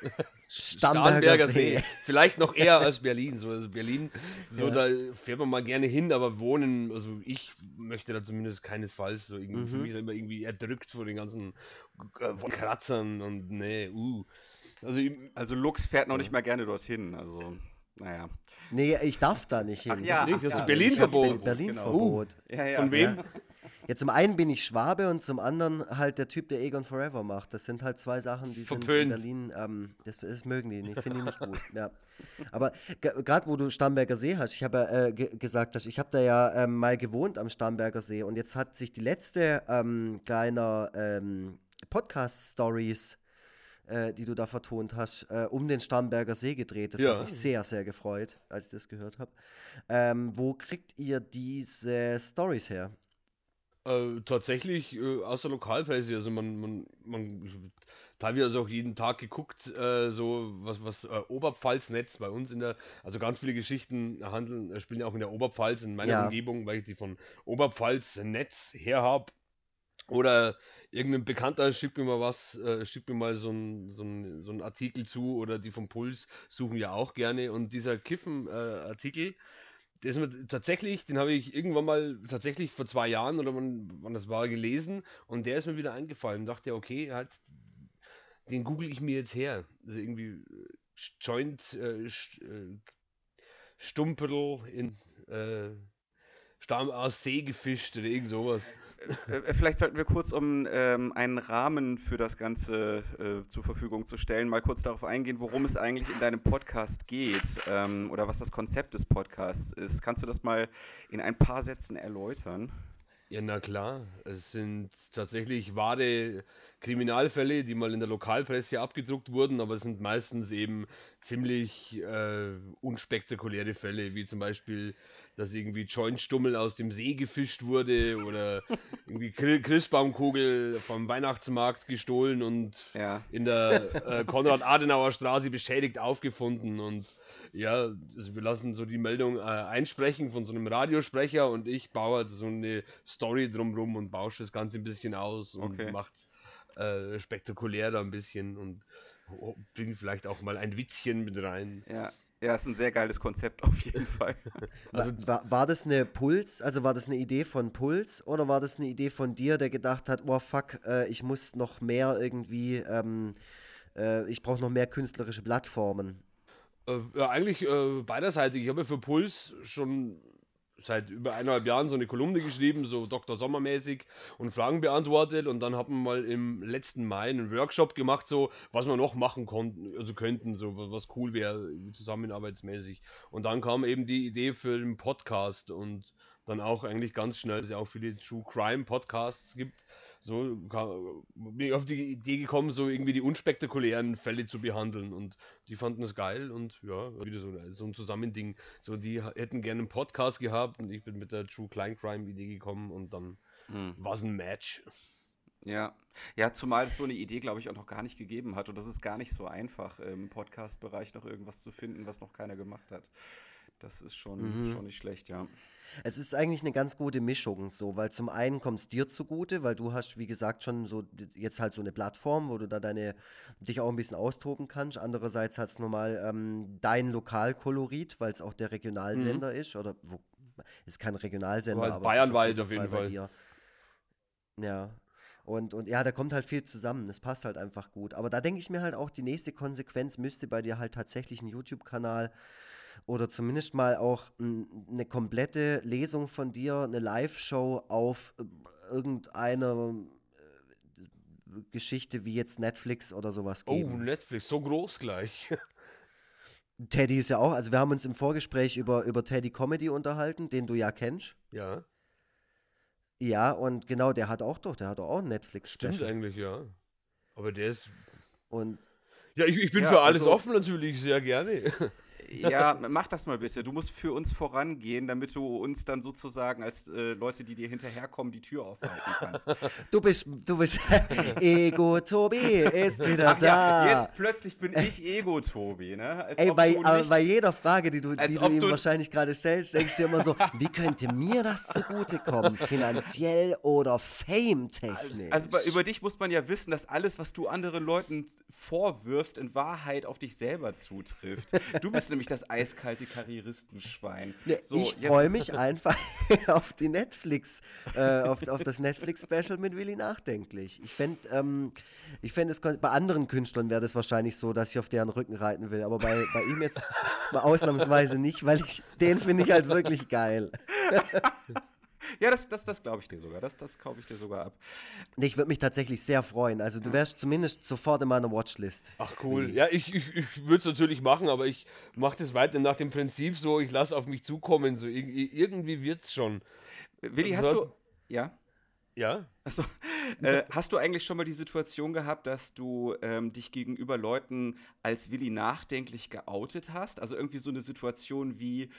Speaker 3: [LAUGHS] Starnberger, See. See.
Speaker 2: Vielleicht noch eher [LAUGHS] als Berlin. So, also Berlin, so ja. da fährt man mal gerne hin, aber wohnen, also ich möchte da zumindest keinesfalls so irgendwie, mhm. für mich immer irgendwie erdrückt von den ganzen äh, von Kratzern und nee, uh.
Speaker 1: Also, also Lux fährt noch nicht mal gerne dorthin, also naja.
Speaker 3: Nee, ich darf da nicht hin.
Speaker 2: Ach ja, das ist ja. Berlin-Verbot.
Speaker 3: Berlin-Verbot.
Speaker 2: Genau. Uh, ja, ja. Von wem?
Speaker 3: Ja, zum einen bin ich Schwabe und zum anderen halt der Typ, der Egon Forever macht. Das sind halt zwei Sachen, die sind in Berlin, ähm, das, das, mögen die nicht, finde ich nicht gut. Ja. Aber gerade wo du Starnberger See hast, ich habe ja äh, gesagt, dass ich habe da ja ähm, mal gewohnt am Starnberger See und jetzt hat sich die letzte ähm, deiner ähm, Podcast-Stories äh, die du da vertont hast, äh, um den Starnberger See gedreht. Das ja. hat mich sehr, sehr gefreut, als ich das gehört habe. Ähm, wo kriegt ihr diese Stories her?
Speaker 2: Äh, tatsächlich äh, aus der Lokalpresse. Also man, man, man teilweise auch jeden Tag geguckt, äh, so was, was äh, Oberpfalz-Netz bei uns in der, also ganz viele Geschichten handeln, äh, spielen ja auch in der Oberpfalz, in meiner ja. Umgebung, weil ich die von Oberpfalz-Netz her habe. Oder irgendein Bekannter schickt mir mal was, äh, schickt mir mal so einen so so Artikel zu oder die vom Puls suchen ja auch gerne. Und dieser Kiffen-Artikel, äh, ist tatsächlich, den habe ich irgendwann mal tatsächlich vor zwei Jahren oder wann, wann das war gelesen und der ist mir wieder eingefallen. Dachte, okay, halt, den google ich mir jetzt her. Also irgendwie äh, Joint äh, äh, Stumperl in äh, Stamm aus See gefischt oder irgend sowas.
Speaker 1: Äh, äh, vielleicht sollten wir kurz, um ähm, einen Rahmen für das Ganze äh, zur Verfügung zu stellen, mal kurz darauf eingehen, worum es eigentlich in deinem Podcast geht ähm, oder was das Konzept des Podcasts ist. Kannst du das mal in ein paar Sätzen erläutern?
Speaker 2: Ja, na klar. Es sind tatsächlich wahre Kriminalfälle, die mal in der Lokalpresse abgedruckt wurden, aber es sind meistens eben ziemlich äh, unspektakuläre Fälle, wie zum Beispiel, dass irgendwie Jointstummel aus dem See gefischt wurde oder irgendwie Christbaumkugel vom Weihnachtsmarkt gestohlen und ja. in der äh, Konrad-Adenauer-Straße beschädigt aufgefunden und ja, also wir lassen so die Meldung äh, einsprechen von so einem Radiosprecher und ich baue halt so eine Story drumrum und bausche das Ganze ein bisschen aus und okay. macht äh, spektakulär da ein bisschen und bringt vielleicht auch mal ein Witzchen mit rein.
Speaker 1: Ja. Ja, ist ein sehr geiles Konzept auf jeden [LAUGHS] Fall.
Speaker 3: also, war, war, das eine Puls, also war das eine Idee von Puls oder war das eine Idee von dir, der gedacht hat, oh fuck, äh, ich muss noch mehr irgendwie, ähm, äh, ich brauche noch mehr künstlerische Plattformen?
Speaker 2: Äh, ja, eigentlich äh, beiderseitig. Ich habe für Puls schon seit über eineinhalb Jahren so eine Kolumne geschrieben, so Dr. Sommermäßig und Fragen beantwortet und dann haben wir mal im letzten Mai einen Workshop gemacht, so was wir noch machen konnten, also könnten, so was cool wäre, zusammenarbeitsmäßig. Und dann kam eben die Idee für den Podcast und dann auch eigentlich ganz schnell, dass es ja auch viele True Crime Podcasts gibt so bin ich auf die Idee gekommen, so irgendwie die unspektakulären Fälle zu behandeln und die fanden es geil und ja, wieder so, so ein Zusammending. So, die hätten gerne einen Podcast gehabt und ich bin mit der True Client Crime Idee gekommen und dann hm. war es ein Match.
Speaker 1: Ja, ja, zumal es so eine Idee, glaube ich, auch noch gar nicht gegeben hat. Und das ist gar nicht so einfach, im Podcast-Bereich noch irgendwas zu finden, was noch keiner gemacht hat. Das ist schon, mhm. schon nicht schlecht, ja.
Speaker 3: Es ist eigentlich eine ganz gute Mischung so, weil zum einen kommt es dir zugute, weil du hast, wie gesagt, schon so jetzt halt so eine Plattform, wo du da deine, dich auch ein bisschen austoben kannst. Andererseits hat es nochmal ähm, dein Lokalkolorit, weil es auch der Regionalsender mhm. ist, oder wo, ist kein Regionalsender,
Speaker 2: aber, aber Bayernweit auf jeden Fall. Fall. Dir.
Speaker 3: Ja, und, und ja, da kommt halt viel zusammen. Das passt halt einfach gut. Aber da denke ich mir halt auch, die nächste Konsequenz müsste bei dir halt tatsächlich ein YouTube-Kanal oder zumindest mal auch eine komplette Lesung von dir, eine Live-Show auf äh, irgendeiner äh, Geschichte wie jetzt Netflix oder sowas
Speaker 2: oh, geben. Oh, Netflix, so groß gleich. [LAUGHS]
Speaker 3: Teddy ist ja auch, also wir haben uns im Vorgespräch über, über Teddy Comedy unterhalten, den du ja kennst.
Speaker 2: Ja.
Speaker 3: Ja, und genau, der hat auch doch, der hat auch Netflix.
Speaker 2: -Special. Stimmt eigentlich, ja. Aber der ist.
Speaker 3: Und.
Speaker 2: Ja, ich, ich bin ja, für alles also, offen natürlich, sehr gerne. [LAUGHS]
Speaker 1: Ja, [LAUGHS] mach das mal bitte. Du musst für uns vorangehen, damit du uns dann sozusagen als äh, Leute, die dir hinterherkommen, die Tür aufhalten kannst. [LAUGHS]
Speaker 3: Du bist, du bist [LAUGHS] Ego Tobi ist wieder Ach, da.
Speaker 1: Ja, jetzt plötzlich bin ich Ego Tobi, ne?
Speaker 3: Als Ey, bei, nicht, bei jeder Frage, die du, die du ihm du wahrscheinlich gerade stellst, denkst du immer so, wie könnte mir das zugutekommen? Finanziell oder fame-technisch?
Speaker 1: Also bei, über dich muss man ja wissen, dass alles, was du anderen Leuten vorwirfst, in Wahrheit auf dich selber zutrifft. Du bist nämlich das eiskalte Karrieristenschwein.
Speaker 3: Ne, so, ich freue mich [LAUGHS] einfach [LAUGHS] auf die Netflix, äh, auf, auf das Netflix-Special mit Willi Nachdenklich. Ich fände, ähm, ich fände es bei anderen Künstlern wäre das wahrscheinlich so, dass ich auf deren Rücken reiten will, aber bei, bei ihm jetzt mal ausnahmsweise nicht, weil ich den finde ich halt wirklich geil. [LAUGHS] [LAUGHS]
Speaker 1: Ja, das, das, das glaube ich dir sogar. Das, das kaufe ich dir sogar ab.
Speaker 3: Nee, ich würde mich tatsächlich sehr freuen. Also du wärst zumindest sofort in meiner Watchlist.
Speaker 2: Ach cool. Ja, ich, ich, ich würde es natürlich machen, aber ich mache das weiter nach dem Prinzip so, ich lasse auf mich zukommen. So, irgendwie wird es schon.
Speaker 1: Willi, also, hast du. Ja?
Speaker 2: Ja.
Speaker 1: Achso. Äh, hast du eigentlich schon mal die Situation gehabt, dass du ähm, dich gegenüber Leuten als Willi nachdenklich geoutet hast? Also irgendwie so eine Situation wie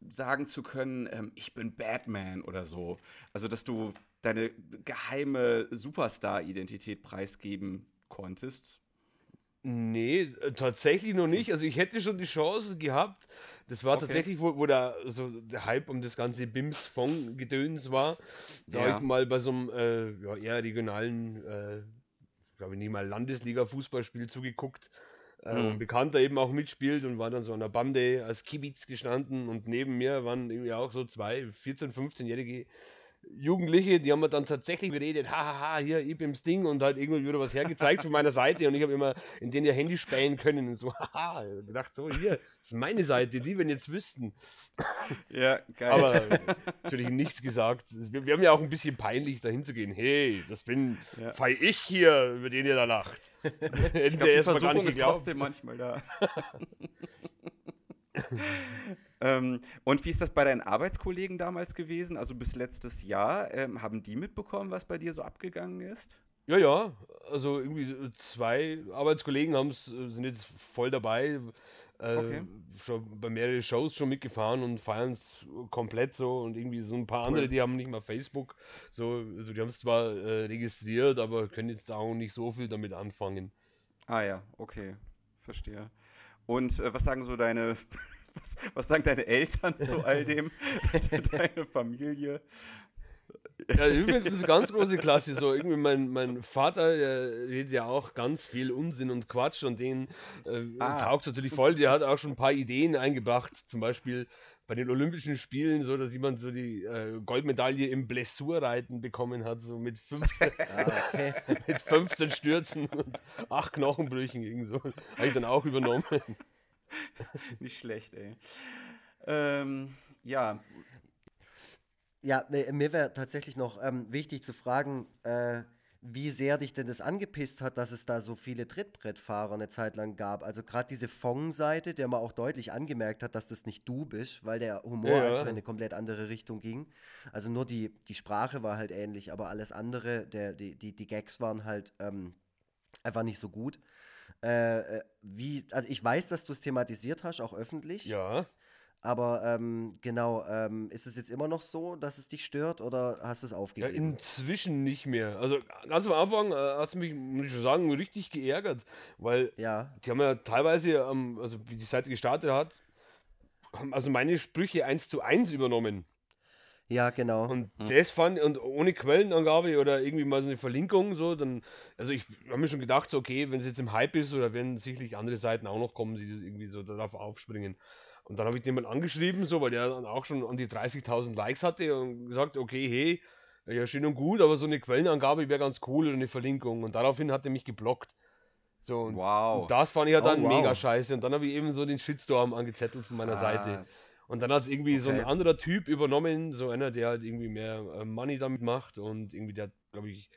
Speaker 1: sagen zu können, ähm, ich bin Batman oder so. Also dass du deine geheime Superstar-Identität preisgeben konntest?
Speaker 2: Nee, äh, tatsächlich noch nicht. Also ich hätte schon die Chance gehabt. Das war okay. tatsächlich, wo, wo da so der Hype um das ganze Bims-Fong-Gedöns war. Da ja. habe ich mal bei so einem äh, ja, eher regionalen, äh, glaube ich nicht mal Landesliga-Fußballspiel zugeguckt. Äh, mhm. Bekannter eben auch mitspielt und war dann so an der Bande als Kibitz gestanden und neben mir waren irgendwie auch so zwei 14-, 15-jährige Jugendliche, die haben mir dann tatsächlich geredet, hahaha, hier, ich bin's Ding und halt irgendwie wieder was hergezeigt von meiner Seite und ich habe immer in denen ihr Handy spähen können und so, [LAUGHS] haha, gedacht, so, hier, das ist meine Seite, die, wenn jetzt wüssten.
Speaker 1: Ja, geil.
Speaker 2: Aber natürlich nichts gesagt. Wir, wir haben ja auch ein bisschen peinlich, dahin zu gehen, hey, das bin, ja. fei ich hier, über den ihr da lacht. [LAUGHS]
Speaker 1: ich glaub, die Versuchung ist trotzdem manchmal da. [LAUGHS] ähm, und wie ist das bei deinen Arbeitskollegen damals gewesen? Also bis letztes Jahr. Ähm, haben die mitbekommen, was bei dir so abgegangen ist?
Speaker 2: Ja, ja. Also irgendwie zwei Arbeitskollegen haben's, äh, sind jetzt voll dabei. Äh, okay. Schon bei mehreren Shows schon mitgefahren und feiern es komplett so. Und irgendwie so ein paar andere, die haben nicht mal Facebook. So, also die haben es zwar äh, registriert, aber können jetzt auch nicht so viel damit anfangen.
Speaker 1: Ah ja, okay. Verstehe. Und äh, was sagen so deine, was, was, sagen deine Eltern zu all dem? [LAUGHS] deine Familie?
Speaker 2: Ja, ich finde das ist eine ganz große Klasse. So, irgendwie mein, mein Vater, der redet ja auch ganz viel Unsinn und Quatsch und den äh, ah. taugt natürlich voll. Der hat auch schon ein paar Ideen eingebracht. Zum Beispiel, bei den Olympischen Spielen, so dass jemand so die äh, Goldmedaille im Blessurreiten bekommen hat, so mit 15, [LAUGHS] ah, okay. [LAUGHS] mit 15 Stürzen und 8 Knochenbrüchen irgend so. Habe ich dann auch übernommen. [LAUGHS]
Speaker 1: Nicht schlecht, ey. Ähm, ja.
Speaker 3: Ja, mir wäre tatsächlich noch ähm, wichtig zu fragen, äh, wie sehr dich denn das angepisst hat, dass es da so viele Trittbrettfahrer eine Zeit lang gab. Also gerade diese Fong-Seite, der man auch deutlich angemerkt hat, dass das nicht du bist, weil der Humor ja. einfach in eine komplett andere Richtung ging. Also nur die, die Sprache war halt ähnlich, aber alles andere, der, die, die, die Gags waren halt ähm, einfach nicht so gut. Äh, äh wie, also ich weiß, dass du es thematisiert hast, auch öffentlich.
Speaker 2: Ja.
Speaker 3: Aber ähm, genau, ähm, ist es jetzt immer noch so, dass es dich stört oder hast du es aufgegeben?
Speaker 2: Ja, inzwischen nicht mehr. Also ganz am Anfang äh, hat es mich, muss ich schon sagen, richtig geärgert, weil
Speaker 3: ja.
Speaker 2: die haben ja teilweise, ähm, also wie die Seite gestartet hat, haben also meine Sprüche eins zu eins übernommen.
Speaker 3: Ja, genau.
Speaker 2: Und hm. das fand, und ohne Quellenangabe oder irgendwie mal so eine Verlinkung, so, dann, also ich habe mir schon gedacht, so, okay, wenn es jetzt im Hype ist, oder werden sicherlich andere Seiten auch noch kommen, die irgendwie so darauf aufspringen. Und dann habe ich den mal angeschrieben, so, weil der dann auch schon an die 30.000 Likes hatte und gesagt, okay, hey, ja, schön und gut, aber so eine Quellenangabe wäre ganz cool oder eine Verlinkung. Und daraufhin hat er mich geblockt. So, und,
Speaker 1: wow.
Speaker 2: und das fand ich ja dann oh, wow. mega scheiße. Und dann habe ich eben so den Shitstorm angezettelt von meiner ah. Seite. Und dann hat es irgendwie okay. so ein anderer Typ übernommen, so einer, der halt irgendwie mehr äh, Money damit macht und irgendwie der, glaube ich,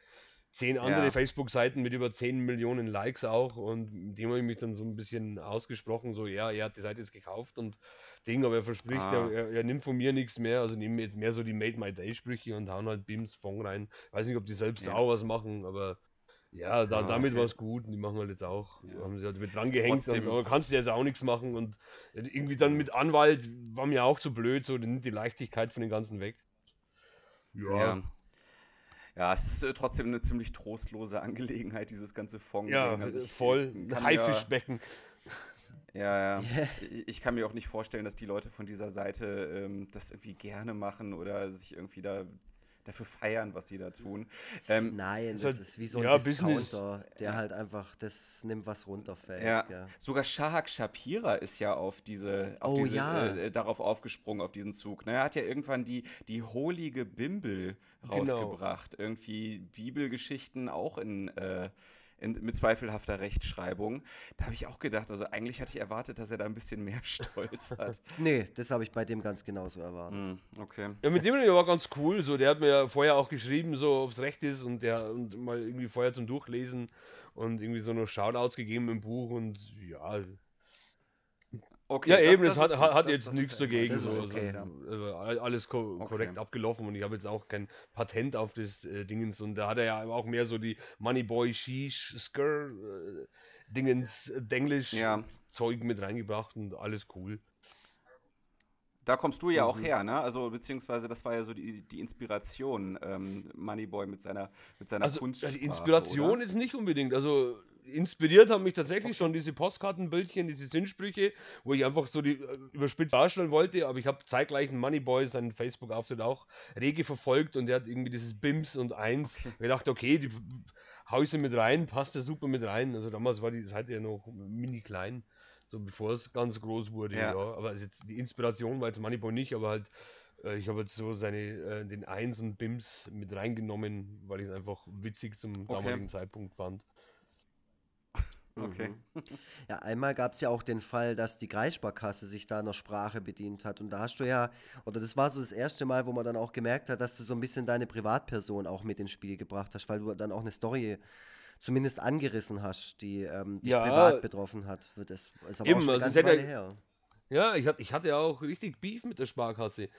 Speaker 2: zehn andere ja. Facebook-Seiten mit über 10 Millionen Likes auch und dem habe ich mich dann so ein bisschen ausgesprochen, so ja, er hat die Seite jetzt gekauft und Ding, aber er verspricht, ah. er, er, nimmt von mir nichts mehr, also nehmen jetzt mehr so die Made My Day Sprüche und hauen halt Beams Fong rein. Weiß nicht, ob die selbst ja. auch was machen, aber ja, da, ja damit okay. war es gut und die machen halt jetzt auch, ja. haben sie halt mit dran gehängt, aber kannst du jetzt auch nichts machen und irgendwie dann mit Anwalt war mir auch zu blöd, so nimmt die Leichtigkeit von den ganzen weg.
Speaker 1: Ja. Ja, es ist äh, trotzdem eine ziemlich trostlose Angelegenheit, dieses ganze Fong.
Speaker 2: Ja, also voll. Haifischbecken.
Speaker 1: Ja, ja. [LAUGHS] Yeah. Ich kann mir auch nicht vorstellen, dass die Leute von dieser Seite ähm, das irgendwie gerne machen oder sich irgendwie da dafür feiern, was sie da tun.
Speaker 3: Ähm, Nein, das so, ist wie so ein ja, Discounter, Business. der halt einfach das nimmt, was runterfällt.
Speaker 1: Ja. ja. Sogar Shahak Shapira ist ja auf diese, auf
Speaker 3: oh,
Speaker 1: diese
Speaker 3: ja.
Speaker 1: äh, darauf aufgesprungen, auf diesen Zug. Ne? Er hat ja irgendwann die, die holige Bimbel genau. rausgebracht. Genau. Irgendwie Bibelgeschichten auch in, äh, in, mit zweifelhafter Rechtschreibung. Da habe ich auch gedacht, also eigentlich hatte ich erwartet, dass er da ein bisschen mehr [LAUGHS] Stolz hat.
Speaker 3: nee, das habe ich bei dem ganz genauso erwartet.
Speaker 1: Mm, okay.
Speaker 2: Ja, mit dem war ganz cool. So, der hat mir ja vorher auch geschrieben, so ob es recht ist und der und mal irgendwie vorher zum Durchlesen und irgendwie so noch Shoutouts gegeben im Buch und ja, Okay, ja, eben, es hat, hat, hat jetzt nichts dagegen. So, okay. also, alles ko okay. korrekt abgelaufen und ich habe jetzt auch kein Patent auf das äh, Dingens und da hat er ja auch mehr so die Moneyboy Sheesh Skr äh, Dingens äh, Denglisch ja. Zeug mit reingebracht und alles cool.
Speaker 1: Da kommst du ja mhm. auch her, ne? Also beziehungsweise das war ja so die, die Inspiration, ähm, Moneyboy mit seiner mit seiner
Speaker 2: also, Kunstsprache. Die Inspiration oder? ist nicht unbedingt. Also inspiriert haben mich tatsächlich schon diese Postkartenbildchen, diese Sinnsprüche, wo ich einfach so die äh, überspitzt darstellen wollte, aber ich habe zeitgleich einen Moneyboy, seinen Facebook-Auftritt auch rege verfolgt und der hat irgendwie dieses Bims und Eins. Okay. Ich dachte, okay, die hau ich sie mit rein, passt ja super mit rein. Also damals war die Seite ja noch mini klein, so bevor es ganz groß wurde, ja. ja. Aber jetzt die Inspiration war jetzt Moneyboy nicht, aber halt äh, ich habe jetzt so seine, äh, den Eins und Bims mit reingenommen, weil ich es einfach witzig zum damaligen okay. Zeitpunkt fand.
Speaker 1: Okay. Mhm.
Speaker 3: Ja, einmal gab es ja auch den Fall, dass die Kreissparkasse sich da einer Sprache bedient hat. Und da hast du ja, oder das war so das erste Mal, wo man dann auch gemerkt hat, dass du so ein bisschen deine Privatperson auch mit ins Spiel gebracht hast, weil du dann auch eine Story zumindest angerissen hast, die ähm, dich ja, privat betroffen hat. Das ist aber eben, auch schon eine also ganze Weile her.
Speaker 2: Ja, ich hatte, ich hatte ja auch richtig Beef mit der Sparkasse.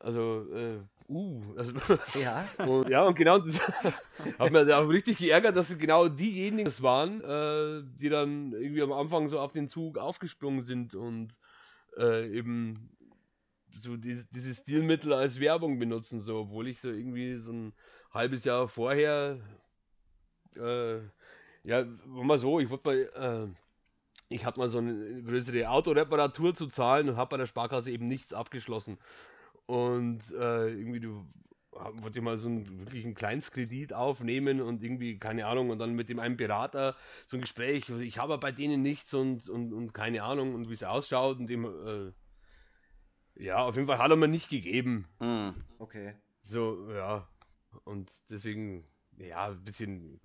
Speaker 2: Also, äh, uh, also, [LAUGHS] ja. [LAUGHS] und, ja, und genau, das [LAUGHS] hat mir auch richtig geärgert, dass es genau diejenigen waren, äh, die dann irgendwie am Anfang so auf den Zug aufgesprungen sind und äh, eben so die, dieses Stilmittel als Werbung benutzen, so, obwohl ich so irgendwie so ein halbes Jahr vorher, äh, ja, war mal so, ich wollte mal, äh, ich hatte mal so eine größere Autoreparatur zu zahlen und habe bei der Sparkasse eben nichts abgeschlossen. Und äh, irgendwie, du wollte mal so einen wirklich einen Kleinstkredit aufnehmen und irgendwie, keine Ahnung, und dann mit dem einen Berater so ein Gespräch, ich habe bei denen nichts und, und, und keine Ahnung und wie es ausschaut und dem, äh, ja, auf jeden Fall hat er mir nicht gegeben.
Speaker 3: Mm, okay.
Speaker 2: So, ja. Und deswegen, ja, ein bisschen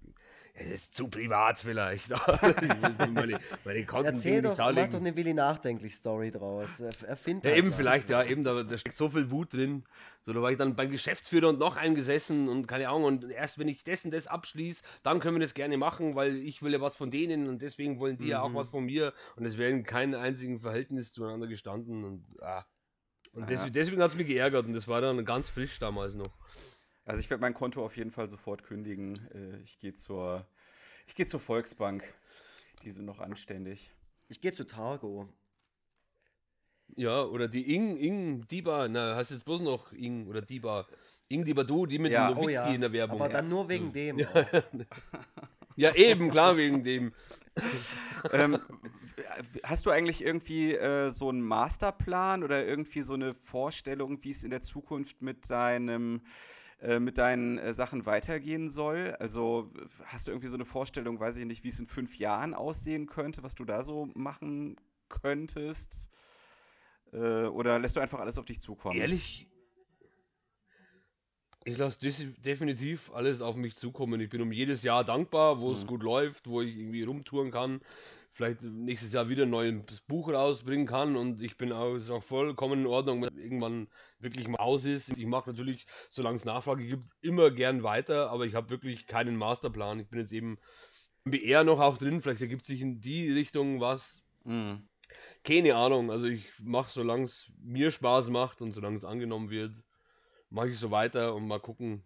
Speaker 2: es ist zu privat vielleicht. [LAUGHS]
Speaker 3: meine, meine Konten Erzähl doch, mach doch eine Willi nachdenklich Story draus.
Speaker 2: Erfind ja, halt eben was. vielleicht, ja, eben, da, da, steckt so viel Wut drin. So, da war ich dann beim Geschäftsführer und noch eingesessen und keine Ahnung. Und erst wenn ich das und das abschließe, dann können wir das gerne machen, weil ich will ja was von denen und deswegen wollen die mhm. ja auch mhm. was von mir. Und es wäre in keinem einzigen Verhältnis zueinander gestanden. Und, ah. und deswegen, deswegen hat es mich geärgert und das war dann ganz frisch damals noch.
Speaker 1: Also ich werde mein Konto auf jeden Fall sofort kündigen. Äh, ich gehe zur, ich zur Volksbank. Die sind noch anständig.
Speaker 3: Ich gehe zu Targo.
Speaker 2: Ja, oder die Ing, Ing, Diba, na, hast du jetzt bloß noch Ing oder Diba? Ing Diba du, die mit ja. dem Nowitzki oh ja. in der Werbung.
Speaker 3: Aber dann nur wegen hm. dem.
Speaker 2: Ja. [LAUGHS] ja, eben, klar, wegen dem. [LAUGHS]
Speaker 1: ähm, hast du eigentlich irgendwie äh, so einen Masterplan oder irgendwie so eine Vorstellung, wie es in der Zukunft mit deinem äh, mit deinen äh, Sachen weitergehen soll? Also hast du irgendwie so eine Vorstellung, weiß ich nicht, wie es in fünf Jahren aussehen könnte, was du da so machen könntest? Äh, oder lässt du einfach alles auf dich zukommen?
Speaker 2: Ehrlich, ich lasse definitiv alles auf mich zukommen. Ich bin um jedes Jahr dankbar, wo mhm. es gut läuft, wo ich irgendwie rumtouren kann vielleicht nächstes Jahr wieder ein neues Buch rausbringen kann und ich bin auch, ist auch vollkommen in Ordnung, wenn irgendwann wirklich mal aus ist. Ich mache natürlich, solange es Nachfrage gibt, immer gern weiter, aber ich habe wirklich keinen Masterplan. Ich bin jetzt eben im BR noch auch drin, vielleicht ergibt sich in die Richtung was. Mhm. Keine Ahnung, also ich mache, solange es mir Spaß macht und solange es angenommen wird, mache ich so weiter und mal gucken,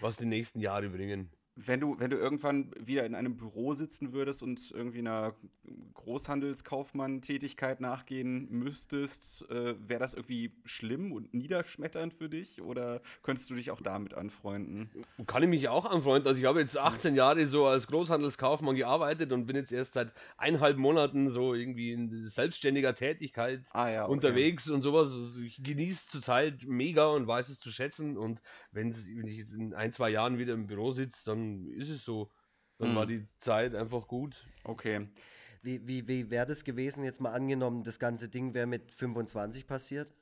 Speaker 2: was die nächsten Jahre bringen
Speaker 1: wenn du, wenn du irgendwann wieder in einem Büro sitzen würdest und irgendwie einer Großhandelskaufmann-Tätigkeit nachgehen müsstest, äh, wäre das irgendwie schlimm und niederschmetternd für dich oder könntest du dich auch damit anfreunden?
Speaker 2: Kann ich mich auch anfreunden. Also ich habe jetzt 18 Jahre so als Großhandelskaufmann gearbeitet und bin jetzt erst seit eineinhalb Monaten so irgendwie in selbstständiger Tätigkeit ah, ja, okay. unterwegs und sowas. Also ich genieße zurzeit mega und weiß es zu schätzen und wenn ich jetzt in ein, zwei Jahren wieder im Büro sitze, dann ist es so. Dann hm. war die Zeit einfach gut.
Speaker 1: Okay.
Speaker 3: Wie, wie, wie wäre das gewesen, jetzt mal angenommen, das ganze Ding wäre mit 25 passiert?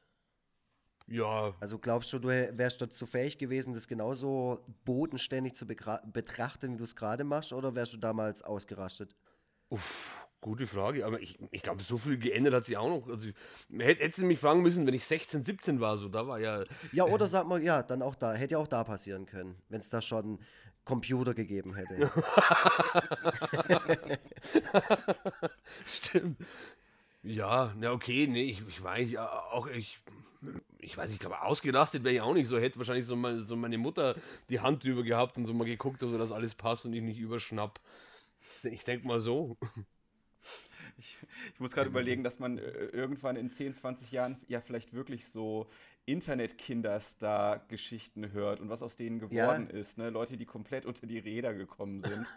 Speaker 2: Ja.
Speaker 3: Also glaubst du, du wärst dazu fähig gewesen, das genauso bodenständig zu betrachten, wie du es gerade machst, oder wärst du damals ausgerastet?
Speaker 2: Uff, gute Frage, aber ich, ich glaube, so viel geändert hat sich auch noch. Also, hättest du mich fragen müssen, wenn ich 16, 17 war, so, da war ja.
Speaker 3: Ja, oder äh, sag mal, ja, dann auch da, hätte ja auch da passieren können, wenn es da schon Computer gegeben hätte. [LAUGHS]
Speaker 2: Stimmt. Ja, na okay, nee, ich, ich weiß ja auch, ich, ich weiß, ich glaube, ausgerastet wäre ich auch nicht so. Hätte wahrscheinlich so, meine, so meine Mutter die Hand drüber gehabt und so mal geguckt, ob das alles passt und ich nicht überschnapp. Ich denke mal so.
Speaker 1: Ich, ich muss gerade überlegen, dass man äh, irgendwann in 10, 20 Jahren ja vielleicht wirklich so Internet-Kinderstar-Geschichten hört und was aus denen geworden ja. ist. Ne? Leute, die komplett unter die Räder gekommen sind.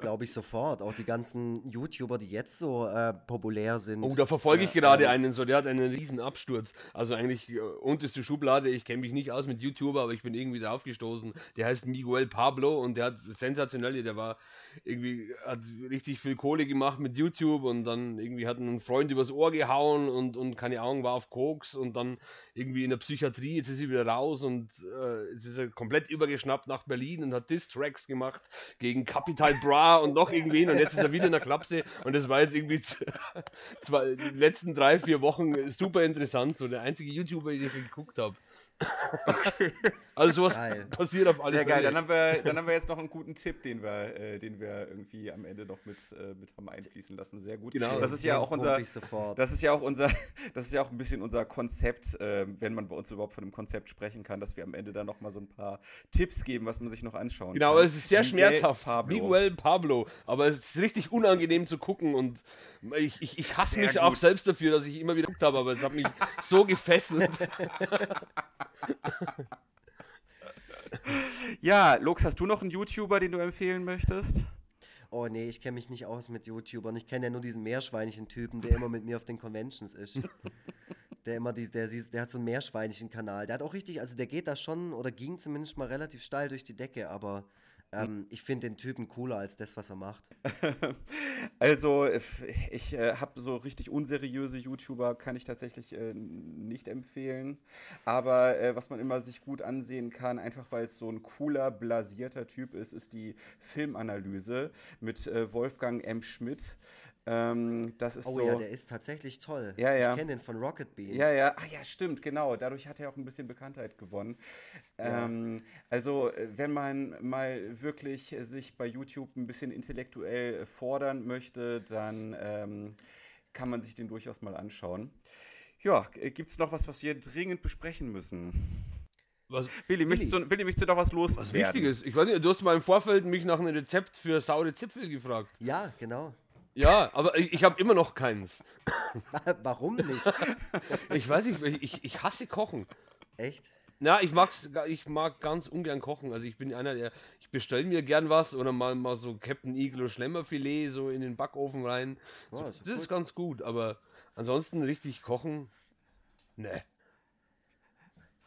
Speaker 3: Glaube ich sofort. Auch die ganzen YouTuber, die jetzt so äh, populär sind.
Speaker 2: Oh, da verfolge ich gerade ähm, einen so, der hat einen riesen Absturz. Also eigentlich äh, unterste Schublade. Ich kenne mich nicht aus mit YouTuber, aber ich bin irgendwie drauf gestoßen. Der heißt Miguel Pablo und der hat sensationell, der war irgendwie, hat richtig viel Kohle gemacht mit YouTube und dann irgendwie hat einen Freund übers Ohr gehauen und, und keine Ahnung, war auf Koks und dann irgendwie in der Psychiatrie, jetzt ist er wieder raus und äh, jetzt ist er komplett übergeschnappt nach Berlin und hat Diss-Tracks gemacht gegen Capital Bra und noch irgendwen und jetzt ist er wieder in der Klapse und das war jetzt irgendwie [LAUGHS] zwei, die letzten drei, vier Wochen super interessant, so der einzige YouTuber, den ich geguckt habe. Okay. [LAUGHS] Also sowas geil. passiert auf alle
Speaker 1: Sehr Fälle. geil, dann haben, wir, dann haben wir jetzt noch einen guten Tipp, den wir, äh, den wir irgendwie am Ende noch mit, äh, mit haben einfließen lassen. Sehr gut. Genau. Das ist ja auch unser, das ist ja auch unser, [LAUGHS] das ist ja auch ein bisschen unser Konzept, äh, wenn man bei uns überhaupt von einem Konzept sprechen kann, dass wir am Ende dann noch mal so ein paar Tipps geben, was man sich noch anschauen
Speaker 2: genau, kann. Genau, es ist sehr Miguel schmerzhaft. Pablo. Miguel Pablo, aber es ist richtig unangenehm zu gucken und ich, ich, ich hasse sehr mich gut. auch selbst dafür, dass ich immer wieder geguckt habe, aber es hat mich so gefesselt. [LAUGHS]
Speaker 1: ja, Lux, hast du noch einen YouTuber, den du empfehlen möchtest?
Speaker 3: Oh nee, ich kenne mich nicht aus mit YouTubern. Ich kenne ja nur diesen Meerschweinchen-Typen, der immer mit mir auf den Conventions ist. der immer die, der, der hat so einen Meerschweinchen-Kanal. Der hat auch richtig, also der geht da schon oder ging zumindest mal relativ steil durch die Decke, aber ähm, ich finde den Typen cooler als das, was er macht. [LAUGHS]
Speaker 1: also, ich äh, habe so richtig unseriöse YouTuber, kann ich tatsächlich äh, nicht empfehlen. Aber äh, was man immer sich gut ansehen kann, einfach weil es so ein cooler, blasierter Typ ist, ist die Filmanalyse mit äh, Wolfgang M. Schmidt. Ähm, das ist
Speaker 3: oh
Speaker 1: so,
Speaker 3: ja, der ist tatsächlich toll.
Speaker 1: Ja, ja.
Speaker 3: Ich kenne den von Rocket Beans.
Speaker 1: Ja, ja. Ah ja, stimmt, genau. Dadurch hat er auch ein bisschen Bekanntheit gewonnen. Ja. Ähm, also, äh, wenn man mal wirklich sich bei YouTube ein bisschen intellektuell fordern möchte, dann ähm, kann man sich den durchaus mal anschauen. Ja, äh, gibt es noch was, was wir dringend besprechen müssen? Was? Willi, Willi. Möchtest, du, Willi, möchtest du noch was los?
Speaker 2: Was Wichtiges. Ich weiß nicht, du hast mal im Vorfeld mich nach einem Rezept für saure Zipfel gefragt.
Speaker 3: Ja, genau.
Speaker 2: Ja, aber ich, ich habe immer noch keins. [LAUGHS]
Speaker 3: Warum nicht? [LAUGHS]
Speaker 2: ich weiß nicht, ich, ich hasse Kochen.
Speaker 3: Echt?
Speaker 2: Na, ich mag's, ich mag ganz ungern kochen. Also ich bin einer, der, ich bestelle mir gern was oder mal, mal so Captain Eagle Schlemmerfilet so in den Backofen rein. Oh, so, das, ist, ist ganz gut, aber ansonsten richtig kochen, ne.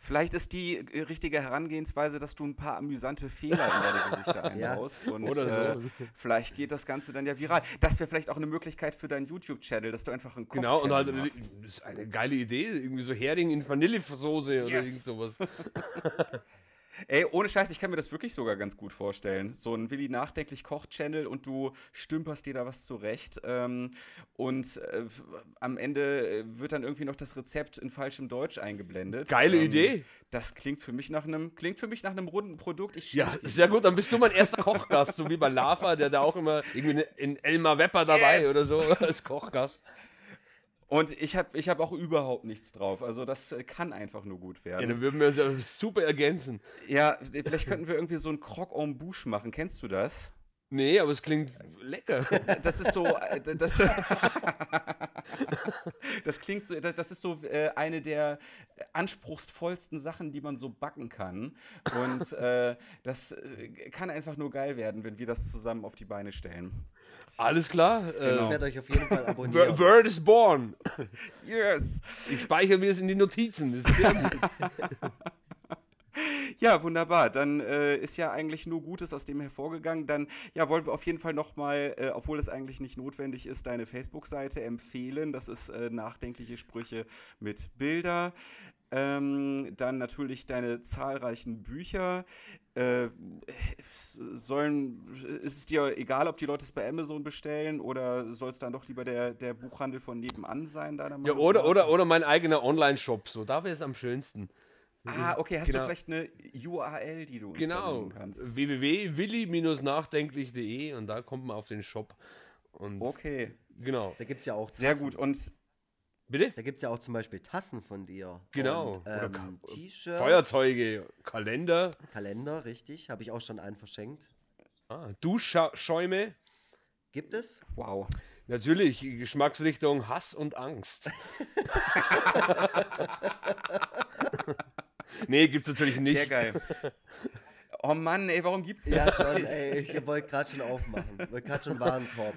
Speaker 1: Vielleicht ist die äh, richtige Herangehensweise, dass du ein paar amüsante Fehler in deine Gerichte [LAUGHS] einbaust. ja. und Oder so. Äh, vielleicht geht das Ganze dann ja viral. Das wäre vielleicht auch eine Möglichkeit für deinen YouTube-Channel, dass du einfach einen
Speaker 2: Koch Genau, und halt, machst. das ist eine geile Idee. Irgendwie so Hering in Vanillesoße yes. oder irgend sowas. [LAUGHS]
Speaker 1: Ey, ohne Scheiß, ich kann mir das wirklich sogar ganz gut vorstellen. So ein Willi nachdenklich Koch-Channel und du stümperst dir da was zurecht. Ähm, und äh, am Ende äh, wird dann irgendwie noch das Rezept in falschem Deutsch eingeblendet.
Speaker 2: Geile ähm, Idee.
Speaker 1: Das klingt für mich nach einem, klingt für mich nach einem runden Produkt.
Speaker 2: Ich ja, sehr gut. Dann bist du mein erster Kochgast, so wie bei Lava, der da auch immer irgendwie in Elmar Wepper dabei yes. oder so [LAUGHS] als Kochgast.
Speaker 1: Und ich habe ich hab auch überhaupt nichts drauf. Also das äh, kann einfach nur gut werden. Ja,
Speaker 2: dann würden wir uns ja super ergänzen.
Speaker 1: Ja, vielleicht könnten wir irgendwie so ein Croc en Bouche machen. Kennst du das?
Speaker 2: Nee, aber es klingt lecker. [LAUGHS]
Speaker 1: Das ist so, äh, das, [LAUGHS] das klingt so, das ist so äh, eine der anspruchsvollsten Sachen, die man so backen kann. Und das kann einfach nur geil werden, wenn wir das zusammen auf die Beine stellen.
Speaker 2: Alles klar.
Speaker 3: Genau. Ich werde euch auf jeden Fall abonnieren.
Speaker 2: Word is born. [LAUGHS]
Speaker 1: Yes.
Speaker 2: Ich speichere mir es in die Notizen. Das ist sehr gut. [LAUGHS]
Speaker 1: Ja, wunderbar. Dann äh, ist ja eigentlich nur Gutes aus dem hervorgegangen. Dann ja, wollen wir auf jeden Fall nochmal, äh, obwohl es eigentlich nicht notwendig ist, deine Facebook-Seite empfehlen. Das ist äh, nachdenkliche Sprüche mit Bilder. Ähm, dann natürlich deine zahlreichen Bücher. Äh, sollen, ist es dir egal, ob die Leute es bei Amazon bestellen oder soll es dann doch lieber der, der Buchhandel von nebenan sein?
Speaker 2: Deiner ja, oder, oder, oder mein eigener Online-Shop. So, da wäre es am schönsten.
Speaker 1: Ah, okay, hast genau. du vielleicht eine URL, die du uns
Speaker 2: genau. kannst? www.willi-nachdenklich.de und da kommt man auf den Shop. Und
Speaker 1: okay.
Speaker 3: Genau. Da gibt es ja auch
Speaker 1: Tassen. Sehr gut. Und
Speaker 3: Bitte? Da gibt es ja auch zum Beispiel Tassen von dir.
Speaker 2: Genau.
Speaker 3: ähm, T-Shirts.
Speaker 2: Feuerzeuge, Kalender.
Speaker 3: Kalender, richtig. Habe ich auch schon einen verschenkt.
Speaker 2: Ah, Duschschäume.
Speaker 3: Gibt es?
Speaker 1: Wow.
Speaker 2: Natürlich, Geschmacksrichtung Hass und Angst. [LAUGHS] nee, gibt's natürlich nicht.
Speaker 1: Sehr geil. [LAUGHS] Oh Mann, ey, warum gibt's das?
Speaker 3: Ja, schon, ey, ich wollte gerade schon aufmachen. Wollte gerade schon Warenkorb.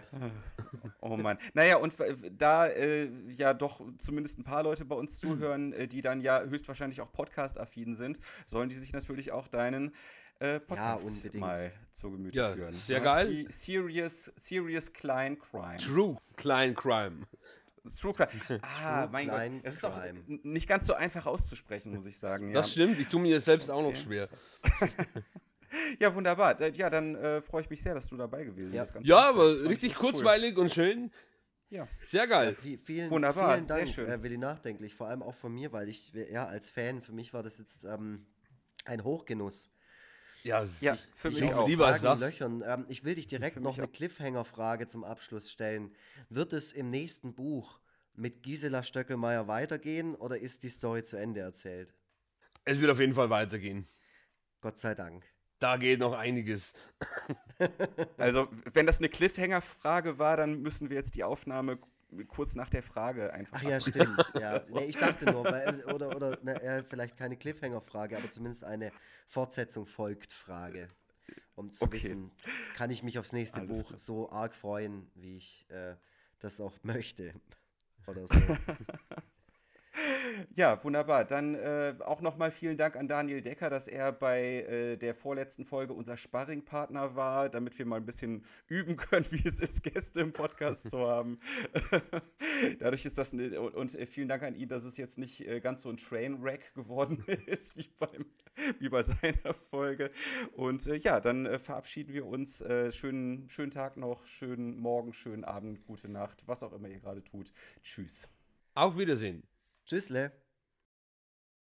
Speaker 1: Oh Mann. Naja, und da äh, ja doch zumindest ein paar Leute bei uns zuhören, äh, die dann ja höchstwahrscheinlich auch Podcast-affin sind, sollen die sich natürlich auch deinen äh, Podcast ja, mal zu Gemüte ja, führen.
Speaker 2: Sehr geil.
Speaker 1: Serious, serious Klein Crime.
Speaker 2: True Klein Crime.
Speaker 1: True Crime. Ah, True mein Gott. Es ist auch nicht ganz so einfach auszusprechen, muss ich sagen.
Speaker 2: Das ja. stimmt, ich tue mir selbst auch noch schwer. [LAUGHS]
Speaker 1: ja, wunderbar. Ja, dann äh, freue ich mich sehr, dass du dabei gewesen
Speaker 2: ja.
Speaker 1: bist.
Speaker 2: ja, aber richtig kurzweilig cool. und schön.
Speaker 1: Ja.
Speaker 2: Sehr geil.
Speaker 3: Ja, vielen, Wunderbar, vielen Dank, sehr schön. Äh, Willi Nachdenklich. Vor allem auch von mir, weil ich, ja, als Fan, für mich war das jetzt ähm, ein Hochgenuss.
Speaker 2: Ja,
Speaker 1: ja ich, für mich auch.
Speaker 2: Lieber als das.
Speaker 3: Löchern. Ähm, ich will dich direkt noch eine Cliffhanger-Frage zum Abschluss stellen. Wird es im nächsten Buch mit Gisela Stöckelmeier weitergehen oder ist die Story zu Ende erzählt?
Speaker 2: Es wird auf jeden Fall weitergehen.
Speaker 3: Gott sei Dank.
Speaker 2: Da geht noch einiges. [LAUGHS]
Speaker 1: Also, wenn das eine Cliffhanger-Frage war, dann müssen wir jetzt die Aufnahme kurz nach der Frage einfach.
Speaker 3: Ach ja, stimmt. Ja. [LAUGHS] Nee, ich dachte nur, weil, oder, oder ne, vielleicht keine Cliffhanger-Frage, aber zumindest eine Fortsetzung folgt Frage. Um zu okay. wissen, kann ich mich aufs nächste Alles Buch klar. so arg freuen, wie ich äh, das auch möchte. Oder so. [LAUGHS] [LAUGHS]
Speaker 1: Ja, wunderbar. Dann äh, auch nochmal vielen Dank an Daniel Decker, dass er bei äh, der vorletzten Folge unser Sparringpartner war, damit wir mal ein bisschen üben [LAUGHS] können, wie es ist, Gäste im Podcast zu haben. [LAUGHS] Dadurch ist das, ne, und, und äh, vielen Dank an ihn, dass es jetzt nicht äh, ganz so ein Trainwreck geworden ist, wie, beim, wie bei seiner Folge. Und äh, ja, dann äh, verabschieden wir uns. schönen, schönen Tag noch, schönen Morgen, schönen Abend, gute Nacht, was auch immer ihr gerade tut. Tschüss.
Speaker 2: Auf Wiedersehen.
Speaker 3: Tschüssle.